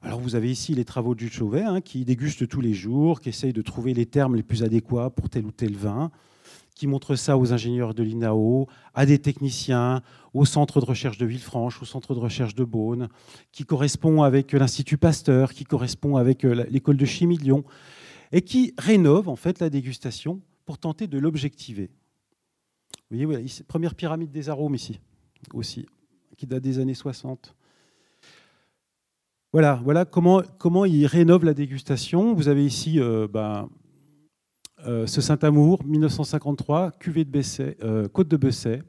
[SPEAKER 2] Alors vous avez ici les travaux de Jules Chauvet, hein, qui déguste tous les jours, qui essaye de trouver les termes les plus adéquats pour tel ou tel vin, qui montre ça aux ingénieurs de l'INAO, à des techniciens, au centre de recherche de Villefranche, au centre de recherche de Beaune, qui correspond avec l'Institut Pasteur, qui correspond avec euh, l'école de chimie de Lyon, et qui rénove en fait la dégustation pour tenter de l'objectiver. Vous voyez, première pyramide des arômes ici aussi, qui date des années 60. Voilà, voilà comment, comment il rénove la dégustation. Vous avez ici euh, ben, euh, ce Saint-Amour, 1953, cuvée de Besset, euh, Côte de Besset.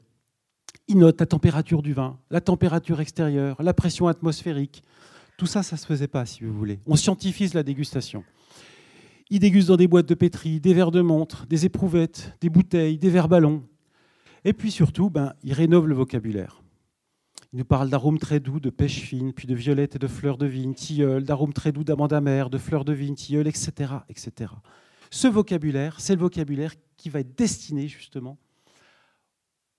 [SPEAKER 2] Il note la température du vin, la température extérieure, la pression atmosphérique. Tout ça, ça ne se faisait pas, si vous voulez. On scientifise la dégustation. Il déguste dans des boîtes de pétri, des verres de montre, des éprouvettes, des bouteilles, des verres ballons. Et puis surtout, ben, il rénove le vocabulaire. Il nous parle d'arômes très doux, de pêche fine, puis de violettes et de fleurs de vigne, tilleul, d'arômes très doux d'amande amère, de fleurs de vigne, tilleul, etc., etc. Ce vocabulaire, c'est le vocabulaire qui va être destiné justement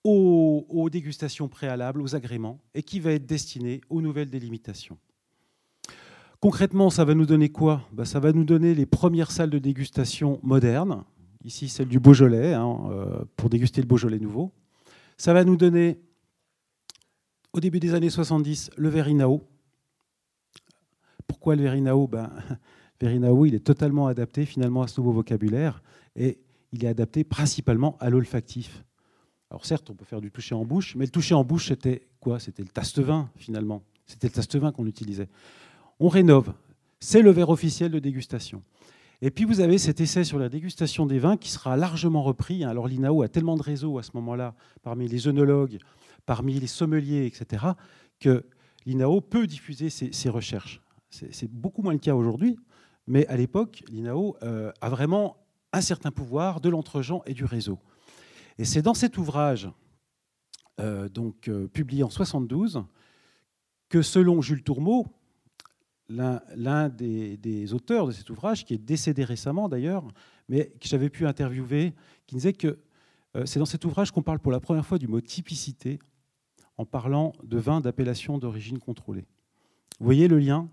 [SPEAKER 2] aux, dégustations préalables, aux agréments, et qui va être destiné aux nouvelles délimitations. Concrètement, ça va nous donner quoi? Ben, Ça va nous donner les premières salles de dégustation modernes. Ici, celle du Beaujolais, hein, euh, pour déguster le Beaujolais nouveau. Ça va nous donner au début des années 70, le Verinao. Pourquoi le Verinao ben, Verinao, il est totalement adapté finalement à ce nouveau vocabulaire et il est adapté principalement à l'olfactif. Alors certes, on peut faire du toucher en bouche, mais le toucher en bouche, c'était quoi? C'était le taste-vin finalement. C'était le taste-vin qu'on utilisait. On rénove. C'est le verre officiel de dégustation. Et puis vous avez cet essai sur la dégustation des vins qui sera largement repris. Alors l'INAO a tellement de réseaux à ce moment-là, parmi les œnologues, parmi les sommeliers, etc., que l'INAO peut diffuser ses, recherches. C'est beaucoup moins le cas aujourd'hui, mais à l'époque, l'INAO euh, a vraiment un certain pouvoir de l'entregent et du réseau. Et c'est dans cet ouvrage, euh, donc, euh, publié en 72, que selon Jules Tourmeau, l'un des, des, auteurs de cet ouvrage, qui est décédé récemment d'ailleurs, mais que j'avais pu interviewer, qui disait que c'est dans cet ouvrage qu'on parle pour la première fois du mot typicité en parlant de vins d'appellation d'origine contrôlée. Vous voyez le lien?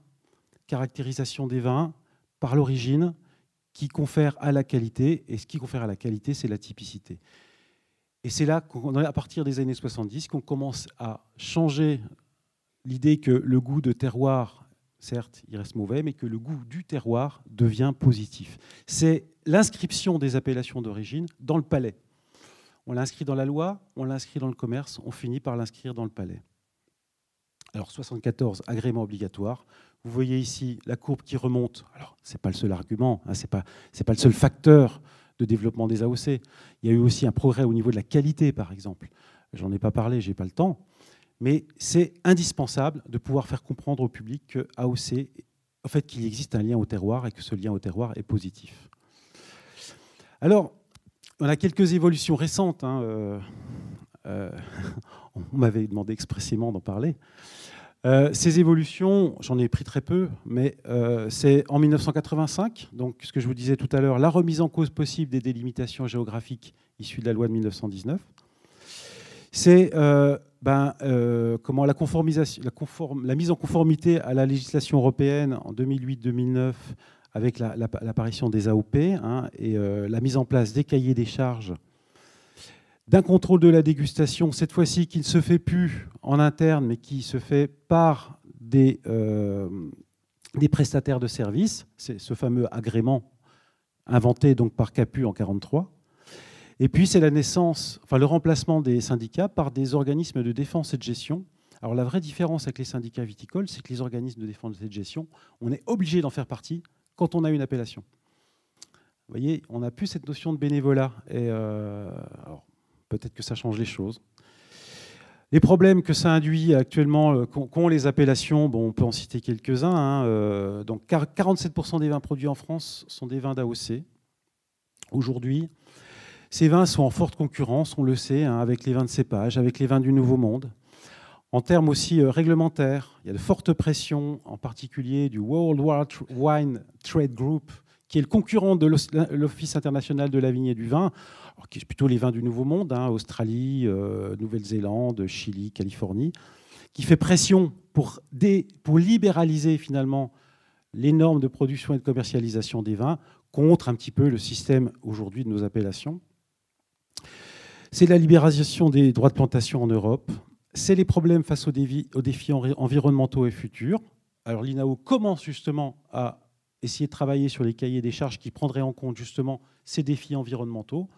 [SPEAKER 2] Caractérisation des vins par l'origine qui confère à la qualité, et ce qui confère à la qualité, c'est la typicité. Et c'est là, à partir des années 70, qu'on commence à changer l'idée que le goût de terroir, certes, il reste mauvais, mais que le goût du terroir devient positif. C'est l'inscription des appellations d'origine dans le palais. On l'inscrit dans la loi, on l'inscrit dans le commerce, on finit par l'inscrire dans le palais. Alors 74, agrément obligatoire. Vous voyez ici la courbe qui remonte. Alors ce n'est pas le seul argument, hein, ce n'est pas, le seul facteur de développement des AOC. Il y a eu aussi un progrès au niveau de la qualité, par exemple. J'en ai pas parlé, j'ai pas le temps. Mais c'est indispensable de pouvoir faire comprendre au public que AOC, en fait, qu'il existe un lien au terroir et que ce lien au terroir est positif. Alors, on a quelques évolutions récentes. Hein, euh, euh, on m'avait demandé expressément d'en parler. Euh, ces évolutions, j'en ai pris très peu, mais c'est en 1985, donc ce que je vous disais tout à l'heure, la remise en cause possible des délimitations géographiques issues de la loi de 1919. C'est ben, comment la, la, mise en conformité à la législation européenne en 2008-2009 avec l'apparition des AOP hein, et euh, la mise en place des cahiers des charges, d'un contrôle de la dégustation, cette fois-ci qui ne se fait plus en interne, mais qui se fait par des, euh, prestataires de services, c'est ce fameux agrément inventé donc par Capu en 1943. Et puis c'est la naissance, enfin le remplacement des syndicats par des organismes de défense et de gestion. Alors la vraie différence avec les syndicats viticoles, c'est que les organismes de défense et de gestion, on est obligé d'en faire partie quand on a une appellation. Vous voyez, on n'a plus cette notion de bénévolat. Et euh, peut-être que ça change les choses. Les problèmes que ça induit actuellement euh, qu'ont les appellations, bon, on peut en citer quelques-uns. Hein, euh, donc 47% des vins produits en France sont des vins d'AOC. Aujourd'hui, ces vins sont en forte concurrence, on le sait, hein, avec les vins de cépage, avec les vins du Nouveau Monde. En termes aussi euh, réglementaires, il y a de fortes pressions, en particulier du World Wine Trade Group, qui est le concurrent de l'Office international de la vigne et du vin, qui est plutôt les vins du Nouveau Monde, hein, Australie, euh, Nouvelle-Zélande, Chili, Californie, qui fait pression pour, libéraliser finalement les normes de production et de commercialisation des vins contre un petit peu le système aujourd'hui de nos appellations. C'est la libéralisation des droits de plantation en Europe. C'est les problèmes face aux aux défis environnementaux et futurs. Alors l'INAO commence justement à essayer de travailler sur les cahiers des charges qui prendraient en compte justement ces défis environnementaux.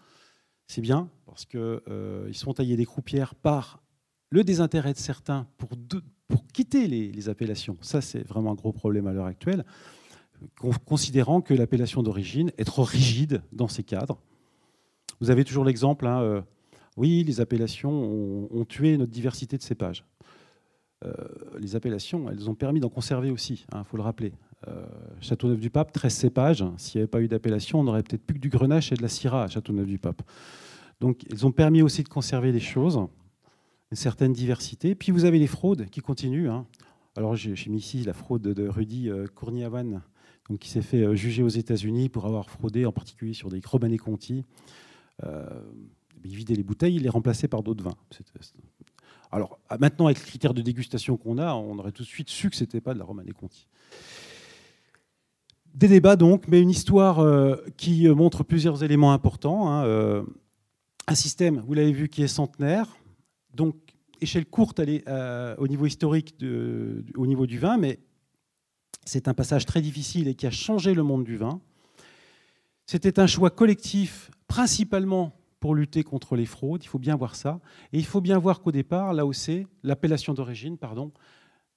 [SPEAKER 2] C'est bien parce qu'ils euh, sont taillés des croupières par le désintérêt de certains pour, quitter les, appellations. Ça, c'est vraiment un gros problème à l'heure actuelle, considérant que l'appellation d'origine est trop rigide dans ces cadres. Vous avez toujours l'exemple, hein, euh, oui, les appellations ont, tué notre diversité de cépages. Euh, les appellations, elles ont permis d'en conserver aussi, il hein, faut le rappeler. Euh, Châteauneuf-du-Pape, 13 cépages. S'il n'y avait pas eu d'appellation, on n'aurait peut-être plus que du grenache et de la syrah à Châteauneuf-du-Pape. Donc, ils ont permis aussi de conserver des choses, une certaine diversité. Puis vous avez les fraudes qui continuent. Hein. Alors, j'ai mis ici la fraude de Rudy euh, Courniavan, donc, qui s'est fait euh, juger aux États-Unis pour avoir fraudé, en particulier sur des Romanée Conti. il vidait les bouteilles, il les remplaçait par d'autres vins. Alors, maintenant, avec le critère de dégustation qu'on a, on aurait tout de suite su que ce n'était pas de la Romanée Conti. Des débats donc, mais une histoire euh, qui euh, montre plusieurs éléments importants. Hein, euh, un système, vous l'avez vu, qui est centenaire, donc échelle courte au niveau historique, au niveau du vin, mais c'est un passage très difficile et qui a changé le monde du vin. C'était un choix collectif, principalement pour lutter contre les fraudes, il faut bien voir ça. Et il faut bien voir qu'au départ, l'AOC, l'appellation d'origine, pardon,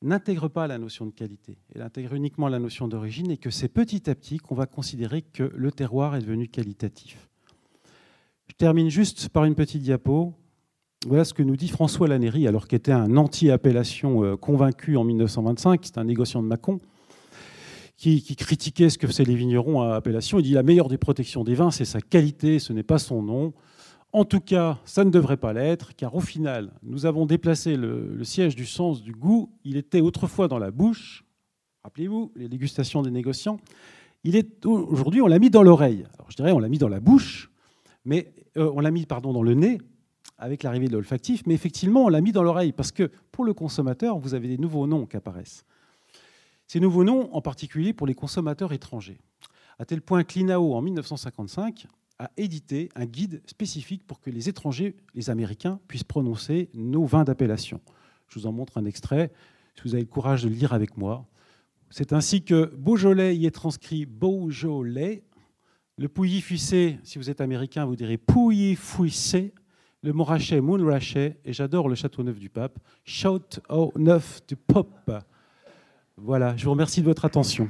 [SPEAKER 2] n'intègre pas la notion de qualité. Elle intègre uniquement la notion d'origine et que c'est petit à petit qu'on va considérer que le terroir est devenu qualitatif. Je termine juste par une petite diapo. Voilà ce que nous dit François Lannéry, alors qu'il était un anti-appellation euh, convaincu en 1925, c'est un négociant de Mâcon, qui, qui critiquait ce que faisaient les vignerons à appellation. Il dit la meilleure des protections des vins, c'est sa qualité, ce n'est pas son nom. En tout cas, ça ne devrait pas l'être, car au final, nous avons déplacé le, siège du sens du goût. Il était autrefois dans la bouche. Rappelez-vous, les dégustations des négociants. Il est aujourd'hui, on l'a mis dans l'oreille. Alors je dirais, on l'a mis dans la bouche, mais euh, on l'a mis, pardon, dans le nez avec l'arrivée de l'olfactif. Mais effectivement, on l'a mis dans l'oreille parce que pour le consommateur, vous avez des nouveaux noms qui apparaissent. Ces nouveaux noms, en particulier pour les consommateurs étrangers. À tel point que l'INAO, en 1955, a édité un guide spécifique pour que les étrangers, les Américains, puissent prononcer nos vins d'appellation. Je vous en montre un extrait, si vous avez le courage de le lire avec moi. C'est ainsi que Beaujolais y est transcrit Beaujolais. Le Pouilly-Fuissé, si vous êtes américain, vous direz Pouilly-Fuissé. Le Montrachet, Moonrachet. Et j'adore le Château Neuf du Pape. Shout au Neuf du Pop. Voilà, je vous remercie de votre attention.